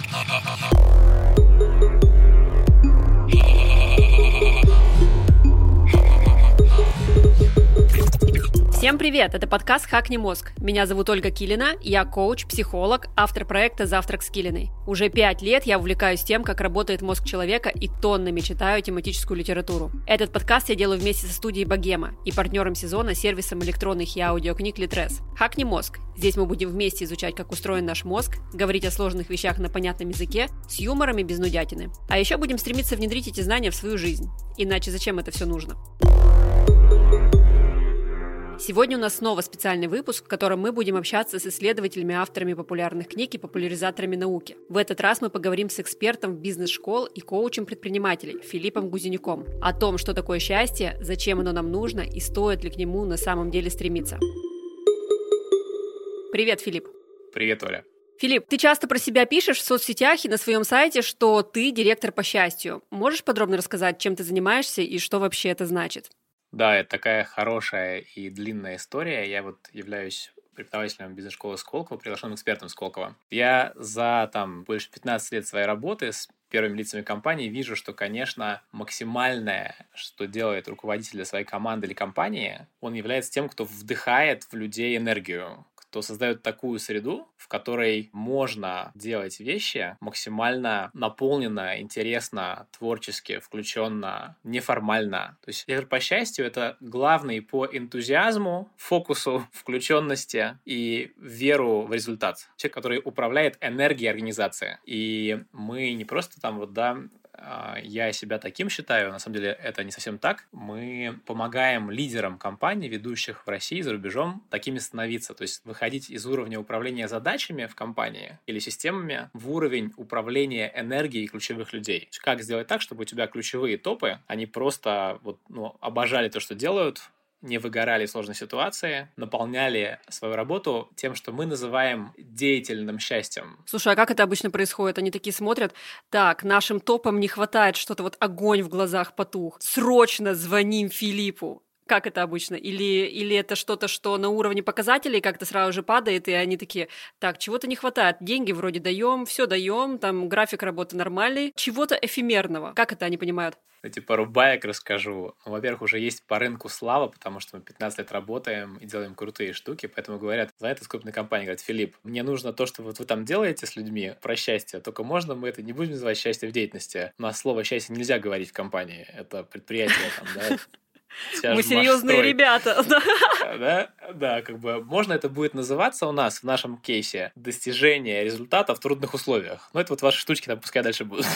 哈哈哈。Привет! Это подкаст «Хакни мозг». Меня зовут Ольга Килина, я коуч, психолог, автор проекта «Завтрак с Килиной». Уже пять лет я увлекаюсь тем, как работает мозг человека и тоннами читаю тематическую литературу. Этот подкаст я делаю вместе со студией Богема и партнером сезона сервисом электронных и аудиокниг Литрес. «Хакни мозг». Здесь мы будем вместе изучать, как устроен наш мозг, говорить о сложных вещах на понятном языке, с юмором и без нудятины. А еще будем стремиться внедрить эти знания в свою жизнь. Иначе зачем это все нужно? Сегодня у нас снова специальный выпуск, в котором мы будем общаться с исследователями, авторами популярных книг и популяризаторами науки. В этот раз мы поговорим с экспертом бизнес-школ и коучем предпринимателей Филиппом Гузенюком о том, что такое счастье, зачем оно нам нужно и стоит ли к нему на самом деле стремиться. Привет, Филипп. Привет, Оля. Филипп, ты часто про себя пишешь в соцсетях и на своем сайте, что ты директор по счастью. Можешь подробно рассказать, чем ты занимаешься и что вообще это значит? Да, это такая хорошая и длинная история. Я вот являюсь преподавателем бизнес-школы Сколково, приглашенным экспертом Сколково. Я за там больше 15 лет своей работы с первыми лицами компании вижу, что, конечно, максимальное, что делает руководитель для своей команды или компании, он является тем, кто вдыхает в людей энергию, кто создает такую среду, в которой можно делать вещи максимально наполненно, интересно, творчески, включенно, неформально. То есть лидер по счастью — это главный по энтузиазму, фокусу, включенности и веру в результат. Человек, который управляет энергией организации. И мы не просто там вот, да, я себя таким считаю, на самом деле это не совсем так. Мы помогаем лидерам компаний, ведущих в России, за рубежом, такими становиться. То есть выходить из уровня управления задачами в компании или системами в уровень управления энергией ключевых людей. Как сделать так, чтобы у тебя ключевые топы, они просто вот, ну, обожали то, что делают, не выгорали в сложной ситуации, наполняли свою работу тем, что мы называем деятельным счастьем. Слушай, а как это обычно происходит? Они такие смотрят, так, нашим топам не хватает что-то, вот огонь в глазах потух, срочно звоним Филиппу. Как это обычно? Или, или это что-то, что на уровне показателей как-то сразу же падает, и они такие, так, чего-то не хватает, деньги вроде даем, все даем, там график работы нормальный, чего-то эфемерного. Как это они понимают? Эти пару баек расскажу. Ну, во-первых, уже есть по рынку слава, потому что мы 15 лет работаем и делаем крутые штуки, поэтому говорят, за это крупная компания говорит, Филипп, мне нужно то, что вот вы там делаете с людьми про счастье, только можно мы это не будем называть счастье в деятельности. У нас слово счастье нельзя говорить в компании, это предприятие там, да, мы серьезные ребята. Да, да, как бы можно это будет называться у нас в нашем кейсе достижение результата в трудных условиях. Но это вот ваши штучки там пускай дальше будут.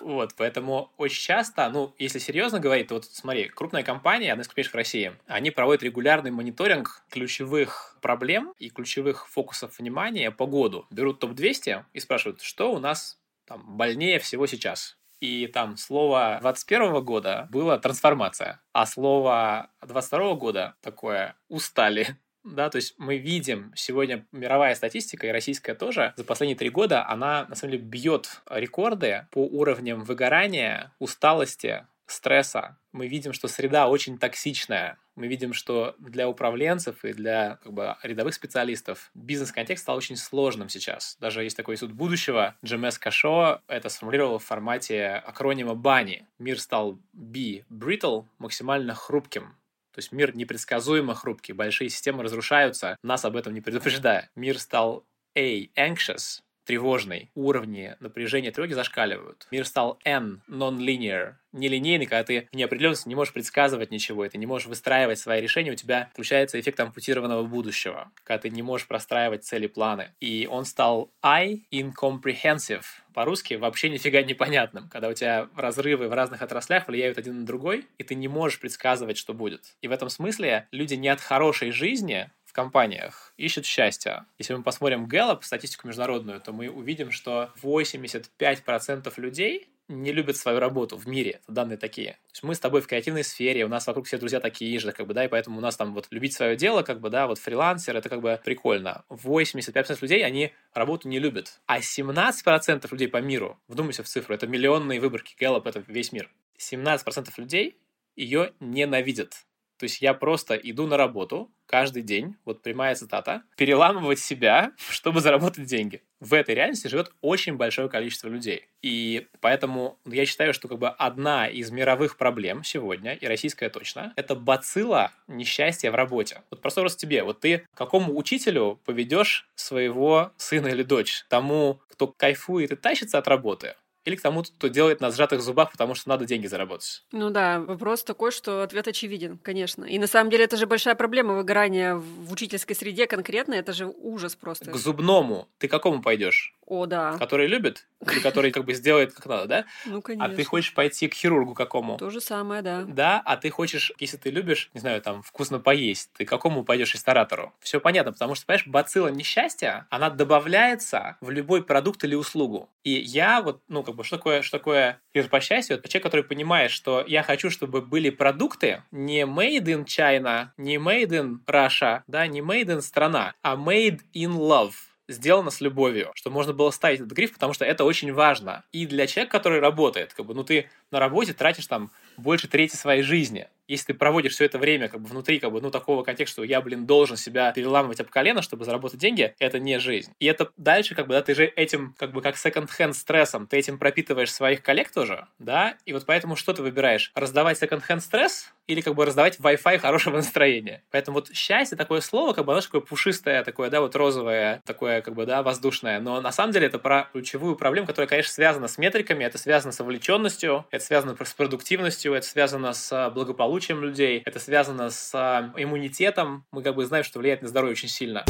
Вот, поэтому очень часто, ну, если серьезно говорить, то вот смотри, крупная компания, одна из крупнейших в России, они проводят регулярный мониторинг ключевых проблем и ключевых фокусов внимания по году. Берут топ-200 и спрашивают, что у нас там больнее всего сейчас и там слово 21 года было трансформация, а слово 22 года такое устали. Да, то есть мы видим сегодня мировая статистика и российская тоже за последние три года она на самом деле бьет рекорды по уровням выгорания, усталости, стресса. Мы видим, что среда очень токсичная. Мы видим, что для управленцев и для как бы, рядовых специалистов бизнес-контекст стал очень сложным сейчас. Даже есть такой суд будущего. Джемес Кашо это сформулировал в формате акронима BANI. Мир стал B, brittle, максимально хрупким. То есть мир непредсказуемо хрупкий, большие системы разрушаются, нас об этом не предупреждая. Мир стал A, anxious, тревожный, уровни напряжения тревоги зашкаливают. Мир стал N, non-linear, нелинейный, когда ты в неопределенности не можешь предсказывать ничего, и ты не можешь выстраивать свои решения, у тебя включается эффект ампутированного будущего, когда ты не можешь простраивать цели, планы. И он стал I, incomprehensive, по-русски вообще нифига непонятным, когда у тебя разрывы в разных отраслях влияют один на другой, и ты не можешь предсказывать, что будет. И в этом смысле люди не от хорошей жизни компаниях ищут счастья. Если мы посмотрим Gallup, статистику международную, то мы увидим, что 85% людей не любят свою работу в мире. Данные такие. То есть мы с тобой в креативной сфере, у нас вокруг все друзья такие же, как бы, да, и поэтому у нас там вот любить свое дело, как бы, да, вот фрилансер, это как бы прикольно. 85% людей, они работу не любят. А 17% людей по миру, вдумайся в цифру, это миллионные выборки, Gallup, это весь мир. 17% людей ее ненавидят. То есть я просто иду на работу каждый день, вот прямая цитата, переламывать себя, чтобы заработать деньги. В этой реальности живет очень большое количество людей. И поэтому я считаю, что как бы одна из мировых проблем сегодня, и российская точно, это бацилла несчастья в работе. Вот просто просто тебе. Вот ты какому учителю поведешь своего сына или дочь? Тому, кто кайфует и тащится от работы? Или к тому, кто делает на сжатых зубах, потому что надо деньги заработать? Ну да, вопрос такой, что ответ очевиден, конечно. И на самом деле это же большая проблема выгорания в учительской среде конкретно, это же ужас просто. К зубному ты какому пойдешь? О, да. Который любит? Или который как бы сделает как надо, да? Ну, конечно. А ты хочешь пойти к хирургу какому? То же самое, да. Да, а ты хочешь, если ты любишь, не знаю, там, вкусно поесть, ты какому пойдешь ресторатору? Все понятно, потому что, понимаешь, бацилла несчастья, она добавляется в любой продукт или услугу. И я вот, ну, как бы, что такое, что такое мир по счастью? Это человек, который понимает, что я хочу, чтобы были продукты не made in China, не made in Russia, да, не made in страна, а made in love сделано с любовью, что можно было ставить этот гриф, потому что это очень важно. И для человека, который работает, как бы, ну ты на работе тратишь там больше трети своей жизни если ты проводишь все это время как бы внутри как бы, ну, такого контекста, что я, блин, должен себя переламывать об колено, чтобы заработать деньги, это не жизнь. И это дальше, как бы, да, ты же этим, как бы, как second-hand стрессом, ты этим пропитываешь своих коллег тоже, да, и вот поэтому что ты выбираешь? Раздавать second-hand стресс или, как бы, раздавать Wi-Fi хорошего настроения? Поэтому вот счастье такое слово, как бы, оно такое пушистое, такое, да, вот розовое, такое, как бы, да, воздушное, но на самом деле это про ключевую проблему, которая, конечно, связана с метриками, это связано с вовлеченностью, это связано с продуктивностью, это связано с благополучием, благополучием людей, это связано с а, иммунитетом. Мы как бы знаем, что влияет на здоровье очень сильно.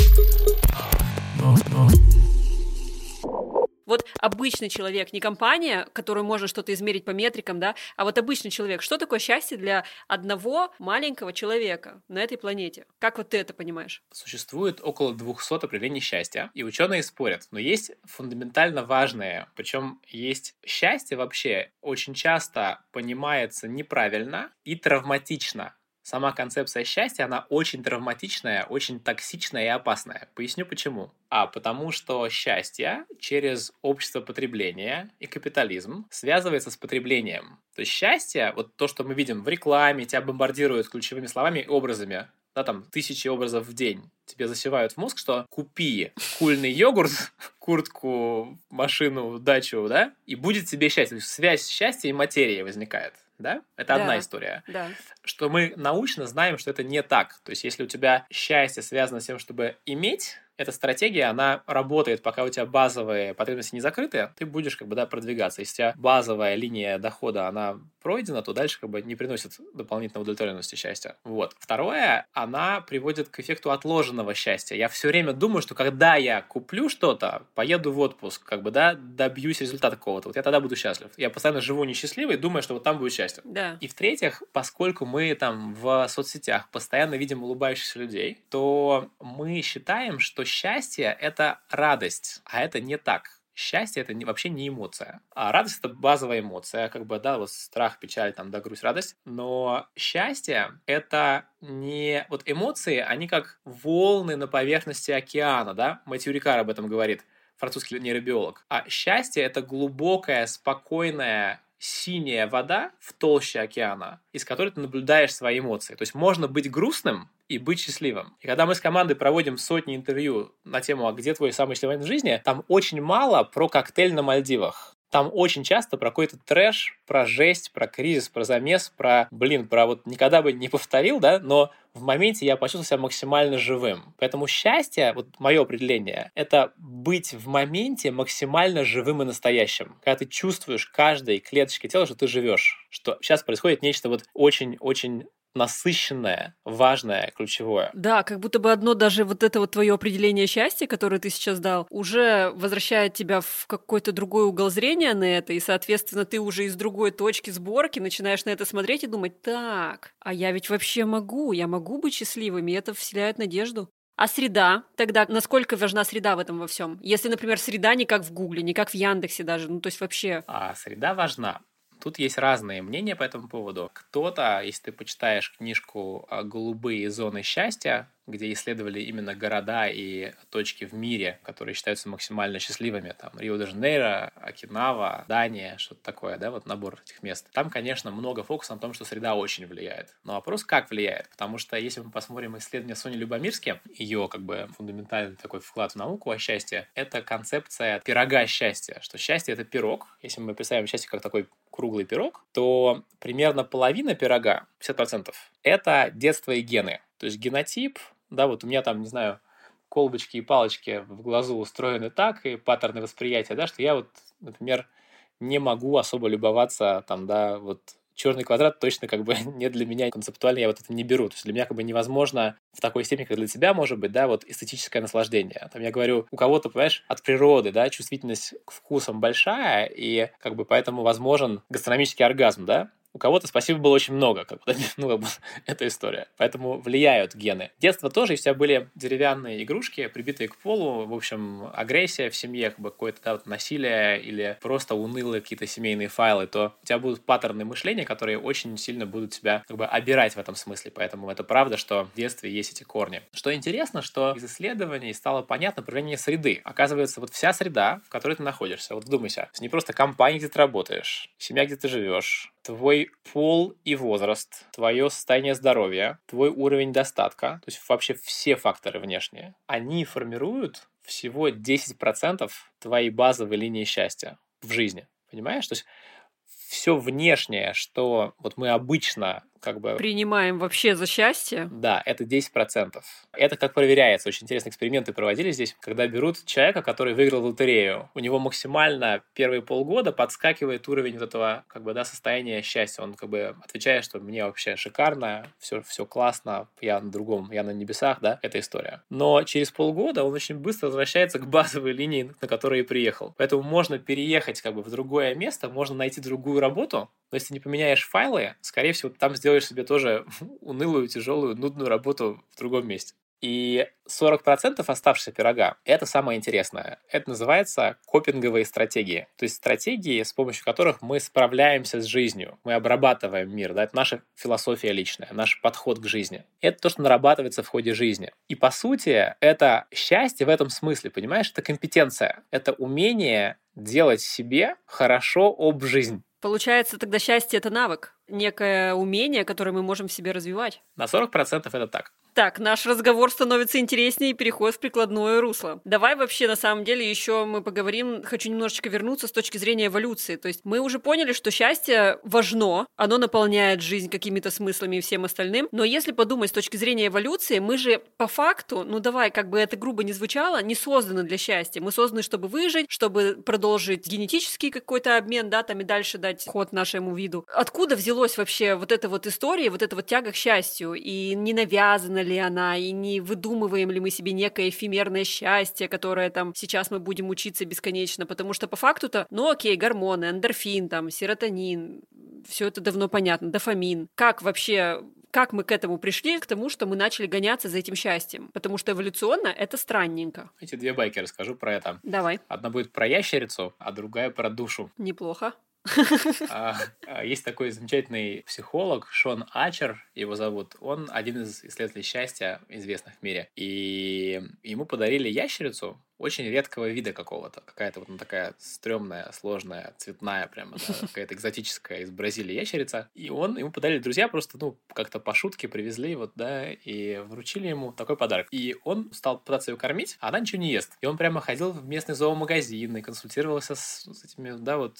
Вот обычный человек, не компания, которую можно что-то измерить по метрикам, да, а вот обычный человек. Что такое счастье для одного маленького человека на этой планете? Как вот ты это понимаешь? Существует около 200 определений счастья, и ученые спорят, но есть фундаментально важные, причем есть счастье вообще очень часто понимается неправильно и травматично сама концепция счастья, она очень травматичная, очень токсичная и опасная. Поясню почему. А потому что счастье через общество потребления и капитализм связывается с потреблением. То есть счастье, вот то, что мы видим в рекламе, тебя бомбардируют ключевыми словами и образами, да, там, тысячи образов в день тебе засевают в мозг, что купи кульный йогурт, куртку, машину, дачу, да, и будет тебе счастье. Связь счастья и материи возникает да? Это да, одна история. Да. Что мы научно знаем, что это не так. То есть, если у тебя счастье связано с тем, чтобы иметь, эта стратегия, она работает, пока у тебя базовые потребности не закрыты, ты будешь как бы, да, продвигаться. Если у тебя базовая линия дохода, она пройдена, то дальше как бы не приносит дополнительной удовлетворенности счастья. Вот. Второе, она приводит к эффекту отложенного счастья. Я все время думаю, что когда я куплю что-то, поеду в отпуск, как бы, да, добьюсь результата какого-то, вот я тогда буду счастлив. Я постоянно живу несчастливый, думаю, что вот там будет счастье. Да. И в-третьих, поскольку мы там в соцсетях постоянно видим улыбающихся людей, то мы считаем, что счастье — это радость, а это не так. Счастье это не, вообще не эмоция. А радость это базовая эмоция, как бы, да, вот страх, печаль, там, да, грусть, радость. Но счастье это не... Вот эмоции, они как волны на поверхности океана, да? Матью Рикар об этом говорит, французский нейробиолог. А счастье это глубокая, спокойная синяя вода в толще океана, из которой ты наблюдаешь свои эмоции. То есть можно быть грустным и быть счастливым. И когда мы с командой проводим сотни интервью на тему «А где твой самый счастливый момент в жизни?», там очень мало про коктейль на Мальдивах. Там очень часто про какой-то трэш, про жесть, про кризис, про замес, про, блин, про вот никогда бы не повторил, да, но в моменте я почувствовал себя максимально живым. Поэтому счастье, вот мое определение, это быть в моменте максимально живым и настоящим. Когда ты чувствуешь каждой клеточкой тела, что ты живешь, что сейчас происходит нечто вот очень-очень насыщенное, важное, ключевое. Да, как будто бы одно даже вот это вот твое определение счастья, которое ты сейчас дал, уже возвращает тебя в какой-то другой угол зрения на это, и, соответственно, ты уже из другой точки сборки начинаешь на это смотреть и думать, так, а я ведь вообще могу, я могу быть счастливым, и это вселяет надежду. А среда? Тогда насколько важна среда в этом во всем? Если, например, среда не как в Гугле, не как в Яндексе даже, ну то есть вообще. А среда важна. Тут есть разные мнения по этому поводу. Кто-то, если ты почитаешь книжку «Голубые зоны счастья», где исследовали именно города и точки в мире, которые считаются максимально счастливыми. Там Рио-де-Жанейро, Окинава, Дания, что-то такое, да, вот набор этих мест. Там, конечно, много фокуса на том, что среда очень влияет. Но вопрос, как влияет? Потому что если мы посмотрим исследование Сони Любомирски, ее как бы фундаментальный такой вклад в науку о счастье, это концепция пирога счастья, что счастье — это пирог. Если мы представим счастье как такой круглый пирог, то примерно половина пирога, 50%, это детство и гены. То есть генотип, да, вот у меня там, не знаю, колбочки и палочки в глазу устроены так, и паттерны восприятия, да, что я вот, например, не могу особо любоваться там, да, вот черный квадрат точно как бы не для меня концептуально я вот это не беру. То есть для меня как бы невозможно в такой степени, как для тебя может быть, да, вот эстетическое наслаждение. Там я говорю, у кого-то, понимаешь, от природы, да, чувствительность к вкусам большая, и как бы поэтому возможен гастрономический оргазм, да, у кого-то спасибо было очень много, как бы, ну, как бы, эта история. Поэтому влияют гены. Детство тоже, у тебя были деревянные игрушки, прибитые к полу, в общем, агрессия в семье, как бы какое-то да, вот, насилие или просто унылые какие-то семейные файлы, то у тебя будут паттерны мышления, которые очень сильно будут тебя как бы обирать в этом смысле. Поэтому это правда, что в детстве есть эти корни. Что интересно, что из исследований стало понятно проявление среды. Оказывается, вот вся среда, в которой ты находишься, вот вдумайся, не просто компания, где ты работаешь, семья, где ты живешь, твой пол и возраст, твое состояние здоровья, твой уровень достатка, то есть вообще все факторы внешние, они формируют всего 10% твоей базовой линии счастья в жизни. Понимаешь? То есть все внешнее, что вот мы обычно как бы... Принимаем вообще за счастье? Да, это 10%. Это как проверяется. Очень интересные эксперименты проводили здесь, когда берут человека, который выиграл лотерею. У него максимально первые полгода подскакивает уровень вот этого как бы, да, состояния счастья. Он как бы отвечает, что мне вообще шикарно, все, все классно, я на другом, я на небесах, да, эта история. Но через полгода он очень быстро возвращается к базовой линии, на которой и приехал. Поэтому можно переехать как бы в другое место, можно найти другую работу, но если не поменяешь файлы, скорее всего, там сделаешь себе тоже унылую, тяжелую, нудную работу в другом месте. И 40% оставшегося пирога – это самое интересное. Это называется копинговые стратегии. То есть стратегии, с помощью которых мы справляемся с жизнью. Мы обрабатываем мир. Да? Это наша философия личная, наш подход к жизни. Это то, что нарабатывается в ходе жизни. И по сути, это счастье в этом смысле, понимаешь? Это компетенция. Это умение делать себе хорошо об жизнь. Получается, тогда счастье — это навык, некое умение, которое мы можем в себе развивать. На 40% это так. Так, наш разговор становится интереснее и переходит в прикладное русло. Давай вообще, на самом деле, еще мы поговорим, хочу немножечко вернуться с точки зрения эволюции. То есть мы уже поняли, что счастье важно, оно наполняет жизнь какими-то смыслами и всем остальным. Но если подумать с точки зрения эволюции, мы же по факту, ну давай, как бы это грубо не звучало, не созданы для счастья. Мы созданы, чтобы выжить, чтобы продолжить генетический какой-то обмен, да, там и дальше дать ход нашему виду. Откуда взялось вообще вот эта вот история, вот эта вот тяга к счастью? И не навязана ли она, и не выдумываем ли мы себе некое эфемерное счастье, которое там сейчас мы будем учиться бесконечно, потому что по факту-то, ну окей, гормоны, эндорфин, там, серотонин, все это давно понятно, дофамин. Как вообще как мы к этому пришли, к тому, что мы начали гоняться за этим счастьем. Потому что эволюционно это странненько. Эти две байки расскажу про это. Давай. Одна будет про ящерицу, а другая про душу. Неплохо. А, а, есть такой замечательный психолог Шон Ачер, его зовут. Он один из исследователей счастья, известных в мире. И ему подарили ящерицу очень редкого вида какого-то. Какая-то вот ну, такая стрёмная, сложная, цветная прямо, да, какая-то экзотическая из Бразилии ящерица. И он, ему подарили друзья просто, ну, как-то по шутке привезли вот, да, и вручили ему такой подарок. И он стал пытаться ее кормить, а она ничего не ест. И он прямо ходил в местный зоомагазин и консультировался с, с этими, да, вот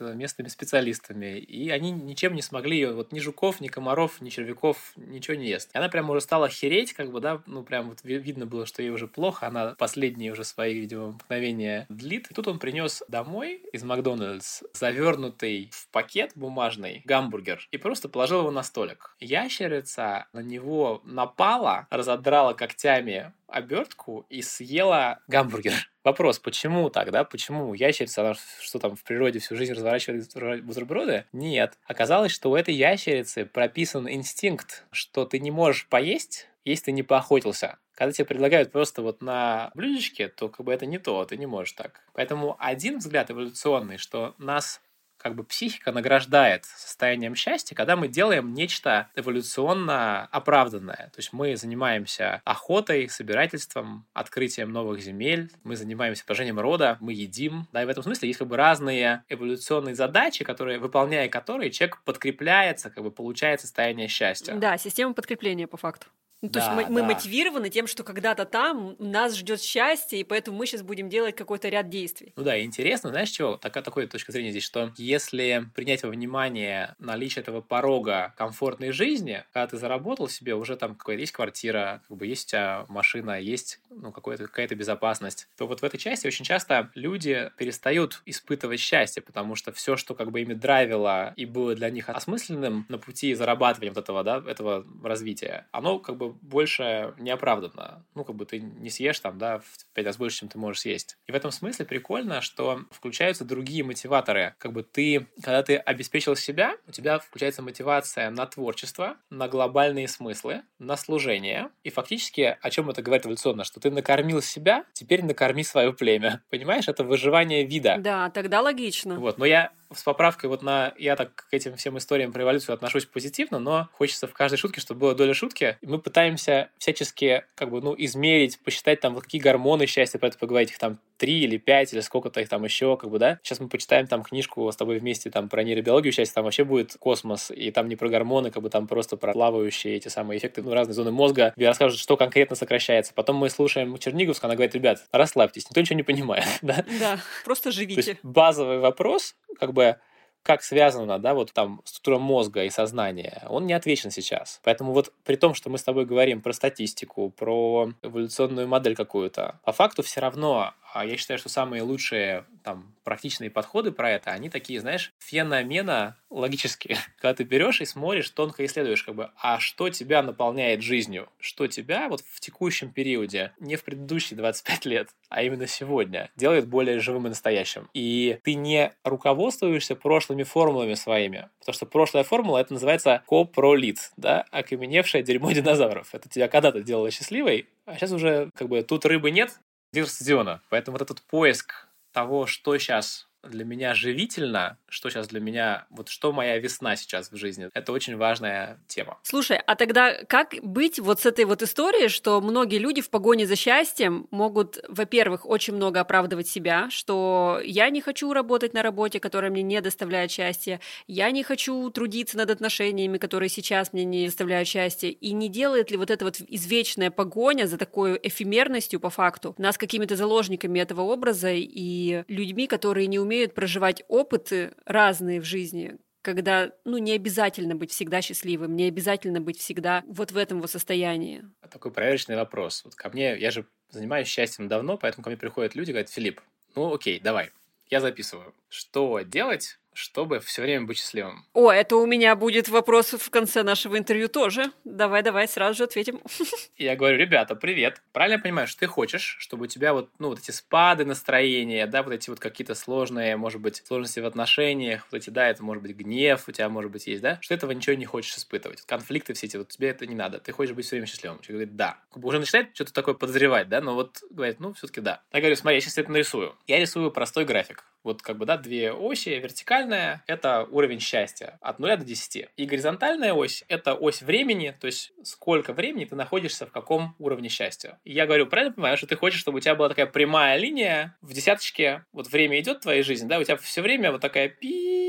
местными специалистами, и они ничем не смогли ее, вот ни жуков, ни комаров, ни червяков, ничего не ест. И она прямо уже стала хереть, как бы, да, ну прям вот видно было, что ей уже плохо, она последние уже свои, видимо, мгновения длит. И тут он принес домой из Макдональдс завернутый в пакет бумажный гамбургер и просто положил его на столик. Ящерица на него напала, разодрала когтями обертку и съела гамбургер. Вопрос, почему так, да? Почему ящерица, она что там в природе всю жизнь разворачивает бутерброды? Нет. Оказалось, что у этой ящерицы прописан инстинкт, что ты не можешь поесть, если ты не поохотился. Когда тебе предлагают просто вот на блюдечке, то как бы это не то, ты не можешь так. Поэтому один взгляд эволюционный, что нас как бы психика награждает состоянием счастья, когда мы делаем нечто эволюционно оправданное. То есть мы занимаемся охотой, собирательством, открытием новых земель, мы занимаемся поражением рода, мы едим. Да, и в этом смысле есть как бы разные эволюционные задачи, которые, выполняя которые, человек подкрепляется, как бы получает состояние счастья. Да, система подкрепления по факту. Ну, то да, есть мы, да. мы мотивированы тем, что когда-то там нас ждет счастье, и поэтому мы сейчас будем делать какой-то ряд действий. Ну да, и интересно, знаешь, чего? Такая, такая точка зрения здесь, что если принять во внимание наличие этого порога комфортной жизни, когда ты заработал себе, уже там какая-то есть квартира, как бы есть у тебя машина, есть ну, какая-то безопасность, то вот в этой части очень часто люди перестают испытывать счастье, потому что все, что как бы ими драйвило и было для них осмысленным на пути зарабатывания вот этого, да, этого развития, оно как бы больше неоправданно. Ну, как бы ты не съешь там, да, в пять раз больше, чем ты можешь съесть. И в этом смысле прикольно, что включаются другие мотиваторы. Как бы ты, когда ты обеспечил себя, у тебя включается мотивация на творчество, на глобальные смыслы, на служение. И фактически, о чем это говорит эволюционно, что ты накормил себя, теперь накорми свое племя. Понимаешь, это выживание вида. Да, тогда логично. Вот, но я с поправкой вот на... Я так к этим всем историям про эволюцию отношусь позитивно, но хочется в каждой шутке, чтобы было доля шутки. И мы пытаемся всячески как бы, ну, измерить, посчитать там, вот какие гормоны счастья, про это поговорить, их там три или пять, или сколько-то их там еще, как бы, да. Сейчас мы почитаем там книжку с тобой вместе там про нейробиологию счастья, там вообще будет космос, и там не про гормоны, как бы там просто про плавающие эти самые эффекты, ну, разные зоны мозга, где расскажут, что конкретно сокращается. Потом мы слушаем Черниговскую, она говорит, ребят, расслабьтесь, никто ничего не понимает, да? Да, просто живите. Базовый вопрос, как бы, where как связана, да, вот там структура мозга и сознания, он не отвечен сейчас. Поэтому вот при том, что мы с тобой говорим про статистику, про эволюционную модель какую-то, по факту все равно а я считаю, что самые лучшие там практичные подходы про это, они такие, знаешь, феномена логические. Когда ты берешь и смотришь, тонко исследуешь, как бы, а что тебя наполняет жизнью? Что тебя вот в текущем периоде, не в предыдущие 25 лет, а именно сегодня, делает более живым и настоящим. И ты не руководствуешься прошлыми формулами своими, потому что прошлая формула, это называется копролит, да, окаменевшее дерьмо динозавров. Это тебя когда-то делало счастливой, а сейчас уже как бы тут рыбы нет, стадиона. Поэтому вот этот поиск того, что сейчас для меня живительно, что сейчас для меня, вот что моя весна сейчас в жизни, это очень важная тема. Слушай, а тогда как быть вот с этой вот историей, что многие люди в погоне за счастьем могут, во-первых, очень много оправдывать себя, что я не хочу работать на работе, которая мне не доставляет счастья, я не хочу трудиться над отношениями, которые сейчас мне не доставляют счастья, и не делает ли вот эта вот извечная погоня за такой эфемерностью по факту нас какими-то заложниками этого образа и людьми, которые не умеют умеют проживать опыты разные в жизни, когда, ну, не обязательно быть всегда счастливым, не обязательно быть всегда вот в этом вот состоянии. Такой проверочный вопрос. Вот ко мне, я же занимаюсь счастьем давно, поэтому ко мне приходят люди говорят, Филипп, ну окей, давай, я записываю. Что делать, чтобы все время быть счастливым? О, это у меня будет вопрос в конце нашего интервью тоже. Давай, давай, сразу же ответим. Я говорю, ребята, привет. Правильно я понимаю, что ты хочешь, чтобы у тебя вот, ну, вот эти спады настроения, да, вот эти вот какие-то сложные, может быть, сложности в отношениях, вот эти, да, это может быть гнев у тебя, может быть, есть, да, что этого ничего не хочешь испытывать. Конфликты все эти, вот тебе это не надо. Ты хочешь быть все время счастливым. Человек говорит, да. Уже начинает что-то такое подозревать, да, но вот говорит, ну, все-таки да. Я говорю, смотри, я сейчас это нарисую. Я рисую простой график. Вот как бы, да, две оси. Вертикальная – это уровень счастья от 0 до 10. И горизонтальная ось – это ось времени, то есть сколько времени ты находишься в каком уровне счастья. И я говорю, правильно понимаю, что ты хочешь, чтобы у тебя была такая прямая линия в десяточке, вот время идет в твоей жизни, да, у тебя все время вот такая пи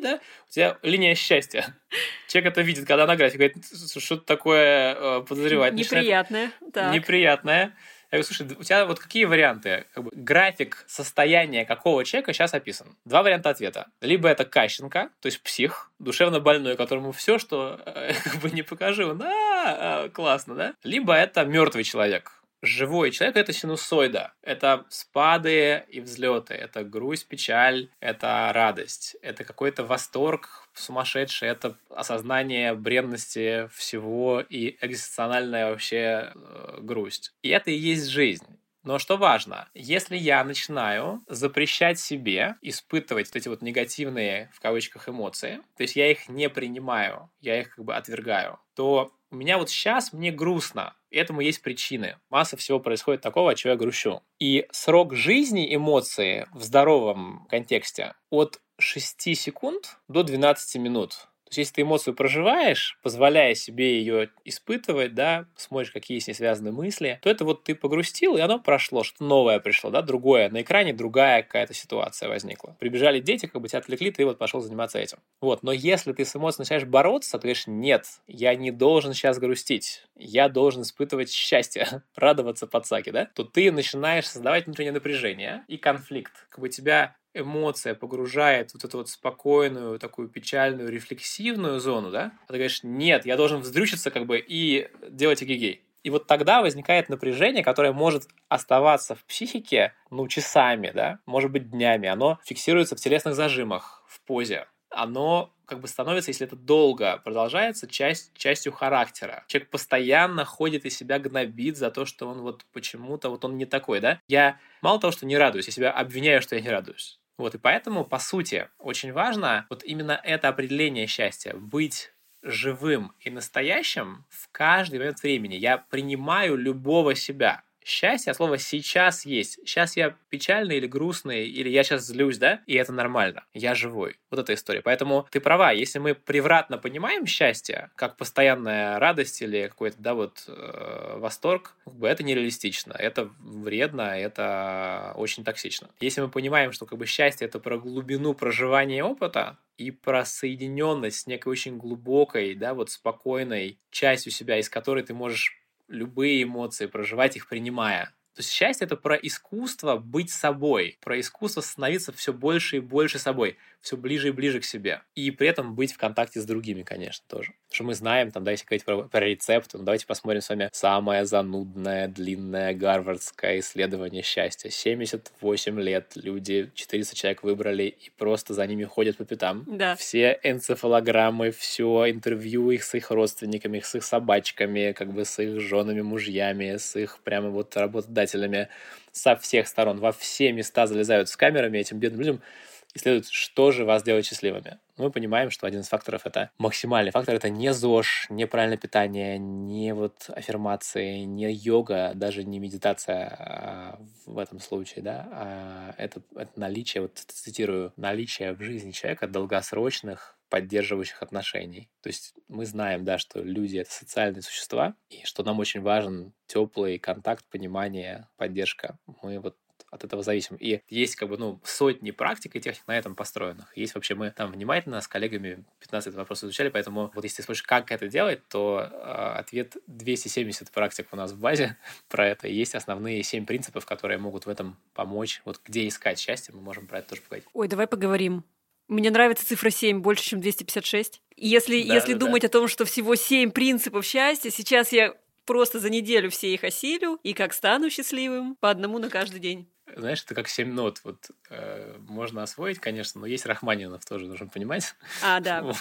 да, у тебя линия счастья. Человек это видит, когда на графике говорит, что-то такое э, подозревать. Неприятное. Неприятное. Я говорю, слушай, у тебя вот какие варианты? Как бы, график состояния какого человека сейчас описан? Два варианта ответа. Либо это Кащенко, то есть псих, душевно больной, которому все, что э, как бы не покажи, он, а, классно, да? Либо это мертвый человек, живой человек — это синусоида. Это спады и взлеты, это грусть, печаль, это радость, это какой-то восторг сумасшедший, это осознание бренности всего и экзистенциальная вообще э, грусть. И это и есть жизнь. Но что важно, если я начинаю запрещать себе испытывать вот эти вот негативные, в кавычках, эмоции, то есть я их не принимаю, я их как бы отвергаю, то у меня вот сейчас мне грустно, Этому есть причины. Масса всего происходит такого, от чего я грущу. И срок жизни эмоции в здоровом контексте от 6 секунд до 12 минут. То есть, если ты эмоцию проживаешь, позволяя себе ее испытывать, да, смотришь, какие с ней связаны мысли, то это вот ты погрустил, и оно прошло, что новое пришло, да, другое. На экране другая какая-то ситуация возникла. Прибежали дети, как бы тебя отвлекли, ты вот пошел заниматься этим. Вот, но если ты с эмоцией начинаешь бороться, то говоришь, нет, я не должен сейчас грустить, я должен испытывать счастье, радоваться подсаке, да, то ты начинаешь создавать внутреннее напряжение и конфликт. Как бы тебя эмоция погружает вот эту вот спокойную, такую печальную, рефлексивную зону, да, а ты говоришь, нет, я должен вздрючиться как бы и делать эгегей. И вот тогда возникает напряжение, которое может оставаться в психике, ну, часами, да, может быть, днями. Оно фиксируется в телесных зажимах, в позе. Оно как бы становится, если это долго продолжается, часть, частью характера. Человек постоянно ходит и себя гнобит за то, что он вот почему-то, вот он не такой, да. Я мало того, что не радуюсь, я себя обвиняю, что я не радуюсь. Вот, и поэтому, по сути, очень важно вот именно это определение счастья, быть живым и настоящим в каждый момент времени. Я принимаю любого себя счастье, а слово сейчас есть. Сейчас я печальный или грустный, или я сейчас злюсь, да, и это нормально. Я живой. Вот эта история. Поэтому ты права, если мы превратно понимаем счастье, как постоянная радость или какой-то, да, вот э, восторг, как бы это нереалистично, это вредно, это очень токсично. Если мы понимаем, что как бы счастье это про глубину проживания опыта, и про соединенность с некой очень глубокой, да, вот спокойной частью себя, из которой ты можешь любые эмоции, проживать их, принимая. То есть счастье это про искусство быть собой, про искусство становиться все больше и больше собой, все ближе и ближе к себе. И при этом быть в контакте с другими, конечно, тоже. Потому что мы знаем, там, да, если говорить про, про рецепты, ну, давайте посмотрим с вами самое занудное, длинное гарвардское исследование счастья. 78 лет люди, 400 человек выбрали и просто за ними ходят по пятам. Да. Все энцефалограммы, все интервью их с их родственниками, с их собачками, как бы с их женами, мужьями, с их прямо вот работодателями со всех сторон, во все места залезают с камерами этим бедным людям, исследуют, что же вас делает счастливыми. Мы понимаем, что один из факторов — это максимальный фактор, это не ЗОЖ, не правильное питание, не вот аффирмации, не йога, даже не медитация а в этом случае, да, а это, это наличие, вот цитирую, наличие в жизни человека долгосрочных поддерживающих отношений. То есть мы знаем, да, что люди — это социальные существа, и что нам очень важен теплый контакт, понимание, поддержка. Мы вот от этого зависим. И есть как бы, ну, сотни практик и техник на этом построенных. Есть вообще, мы там внимательно с коллегами 15 вопросов изучали, поэтому вот если ты спросишь, как это делать, то э, ответ 270 практик у нас в базе про это. И есть основные 7 принципов, которые могут в этом помочь. Вот где искать счастье, мы можем про это тоже поговорить. Ой, давай поговорим. Мне нравится цифра 7 больше, чем 256. И если, да, если да, думать да. о том, что всего 7 принципов счастья, сейчас я просто за неделю все их осилю, и как стану счастливым, по одному на каждый день знаешь, это как семь нот. Вот э, можно освоить, конечно, но есть Рахманинов тоже, нужно понимать. А, да.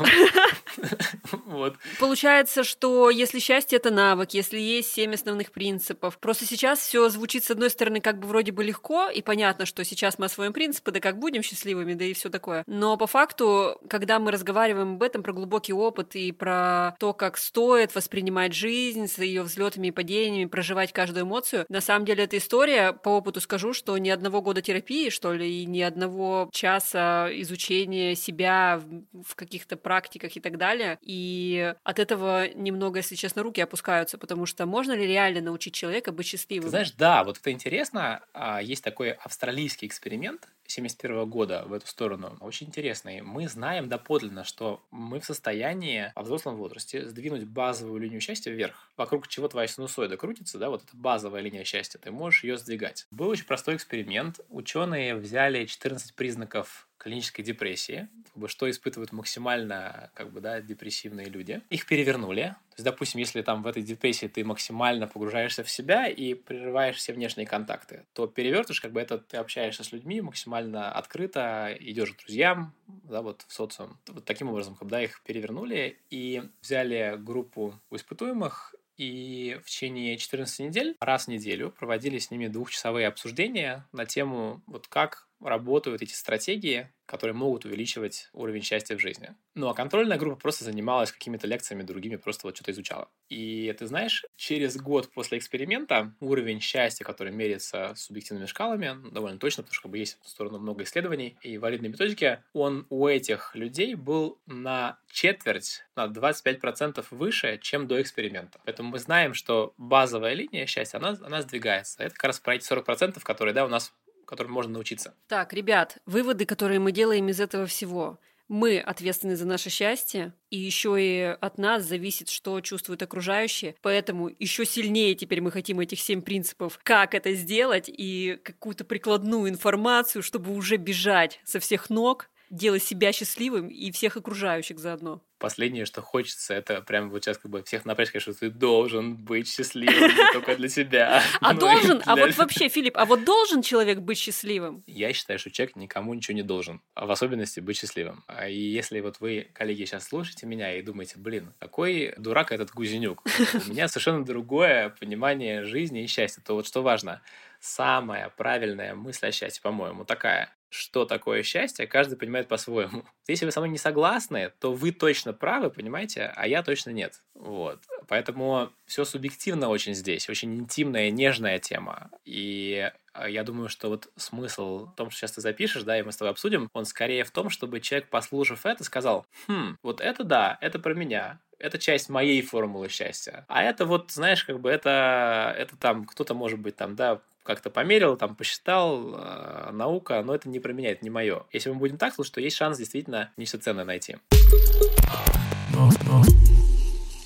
Вот. Получается, что если счастье это навык, если есть семь основных принципов, просто сейчас все звучит с одной стороны как бы вроде бы легко и понятно, что сейчас мы освоим принципы, да как будем счастливыми, да и все такое. Но по факту, когда мы разговариваем об этом, про глубокий опыт и про то, как стоит воспринимать жизнь с ее взлетами и падениями, проживать каждую эмоцию, на самом деле эта история, по опыту скажу, что ни одного года терапии, что ли, и ни одного часа изучения себя в каких-то практиках и так далее. И от этого немного, если честно, руки опускаются, потому что можно ли реально научить человека быть счастливым? Ты знаешь, да, вот это интересно. А, есть такой австралийский эксперимент, 71 года в эту сторону. Очень интересный. Мы знаем доподлинно, что мы в состоянии во взрослом возрасте сдвинуть базовую линию счастья вверх, вокруг чего твоя синусоида крутится, да, вот эта базовая линия счастья, ты можешь ее сдвигать. Был очень простой эксперимент. Ученые взяли 14 признаков клинической депрессии, как бы, что испытывают максимально как бы, да, депрессивные люди. Их перевернули. То есть, допустим, если там в этой депрессии ты максимально погружаешься в себя и прерываешь все внешние контакты, то перевертыш, как бы это ты общаешься с людьми максимально открыто, идешь к друзьям, да, вот в социум. Вот таким образом, когда их перевернули и взяли группу испытуемых и в течение 14 недель раз в неделю проводили с ними двухчасовые обсуждения на тему, вот как работают эти стратегии, которые могут увеличивать уровень счастья в жизни. Ну а контрольная группа просто занималась какими-то лекциями другими, просто вот что-то изучала. И ты знаешь, через год после эксперимента уровень счастья, который меряется субъективными шкалами, довольно точно, потому что как бы, есть в сторону много исследований и валидной методики, он у этих людей был на четверть, на 25% выше, чем до эксперимента. Поэтому мы знаем, что базовая линия счастья, она, она сдвигается. Это как раз про эти 40%, которые да, у нас которым можно научиться. Так, ребят, выводы, которые мы делаем из этого всего. Мы ответственны за наше счастье, и еще и от нас зависит, что чувствуют окружающие. Поэтому еще сильнее теперь мы хотим этих семь принципов, как это сделать, и какую-то прикладную информацию, чтобы уже бежать со всех ног, делать себя счастливым и всех окружающих заодно последнее, что хочется, это прям вот сейчас как бы всех напрячь, что ты должен быть счастливым только для себя. А должен? А вот вообще, Филипп, а вот должен человек быть счастливым? Я считаю, что человек никому ничего не должен, а в особенности быть счастливым. А и если вот вы, коллеги, сейчас слушаете меня и думаете, блин, какой дурак этот Гузенюк, у меня совершенно другое понимание жизни и счастья, то вот что важно, самая правильная мысль о счастье, по-моему, такая что такое счастье, каждый понимает по-своему. Если вы со мной не согласны, то вы точно правы, понимаете, а я точно нет. Вот. Поэтому все субъективно очень здесь, очень интимная, нежная тема. И а, я думаю, что вот смысл в том, что сейчас ты запишешь, да, и мы с тобой обсудим, он скорее в том, чтобы человек, послушав это, сказал, хм, вот это да, это про меня, это часть моей формулы счастья. А это вот, знаешь, как бы это, это там кто-то, может быть, там, да, как-то померил, там посчитал, э, наука, но это не про меня, это не мое. Если мы будем так слушать, то есть шанс действительно нечто ценное найти.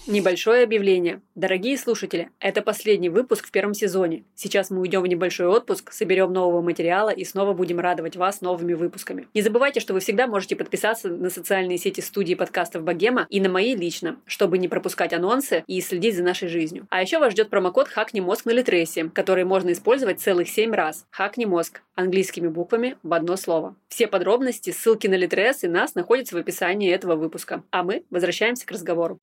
Небольшое объявление. Дорогие слушатели, это последний выпуск в первом сезоне. Сейчас мы уйдем в небольшой отпуск, соберем нового материала и снова будем радовать вас новыми выпусками. Не забывайте, что вы всегда можете подписаться на социальные сети студии подкастов Богема и на мои лично, чтобы не пропускать анонсы и следить за нашей жизнью. А еще вас ждет промокод «Хакни мозг» на Литресе, который можно использовать целых 7 раз. «Хакни мозг» английскими буквами в одно слово. Все подробности, ссылки на Литрес и нас находятся в описании этого выпуска. А мы возвращаемся к разговору.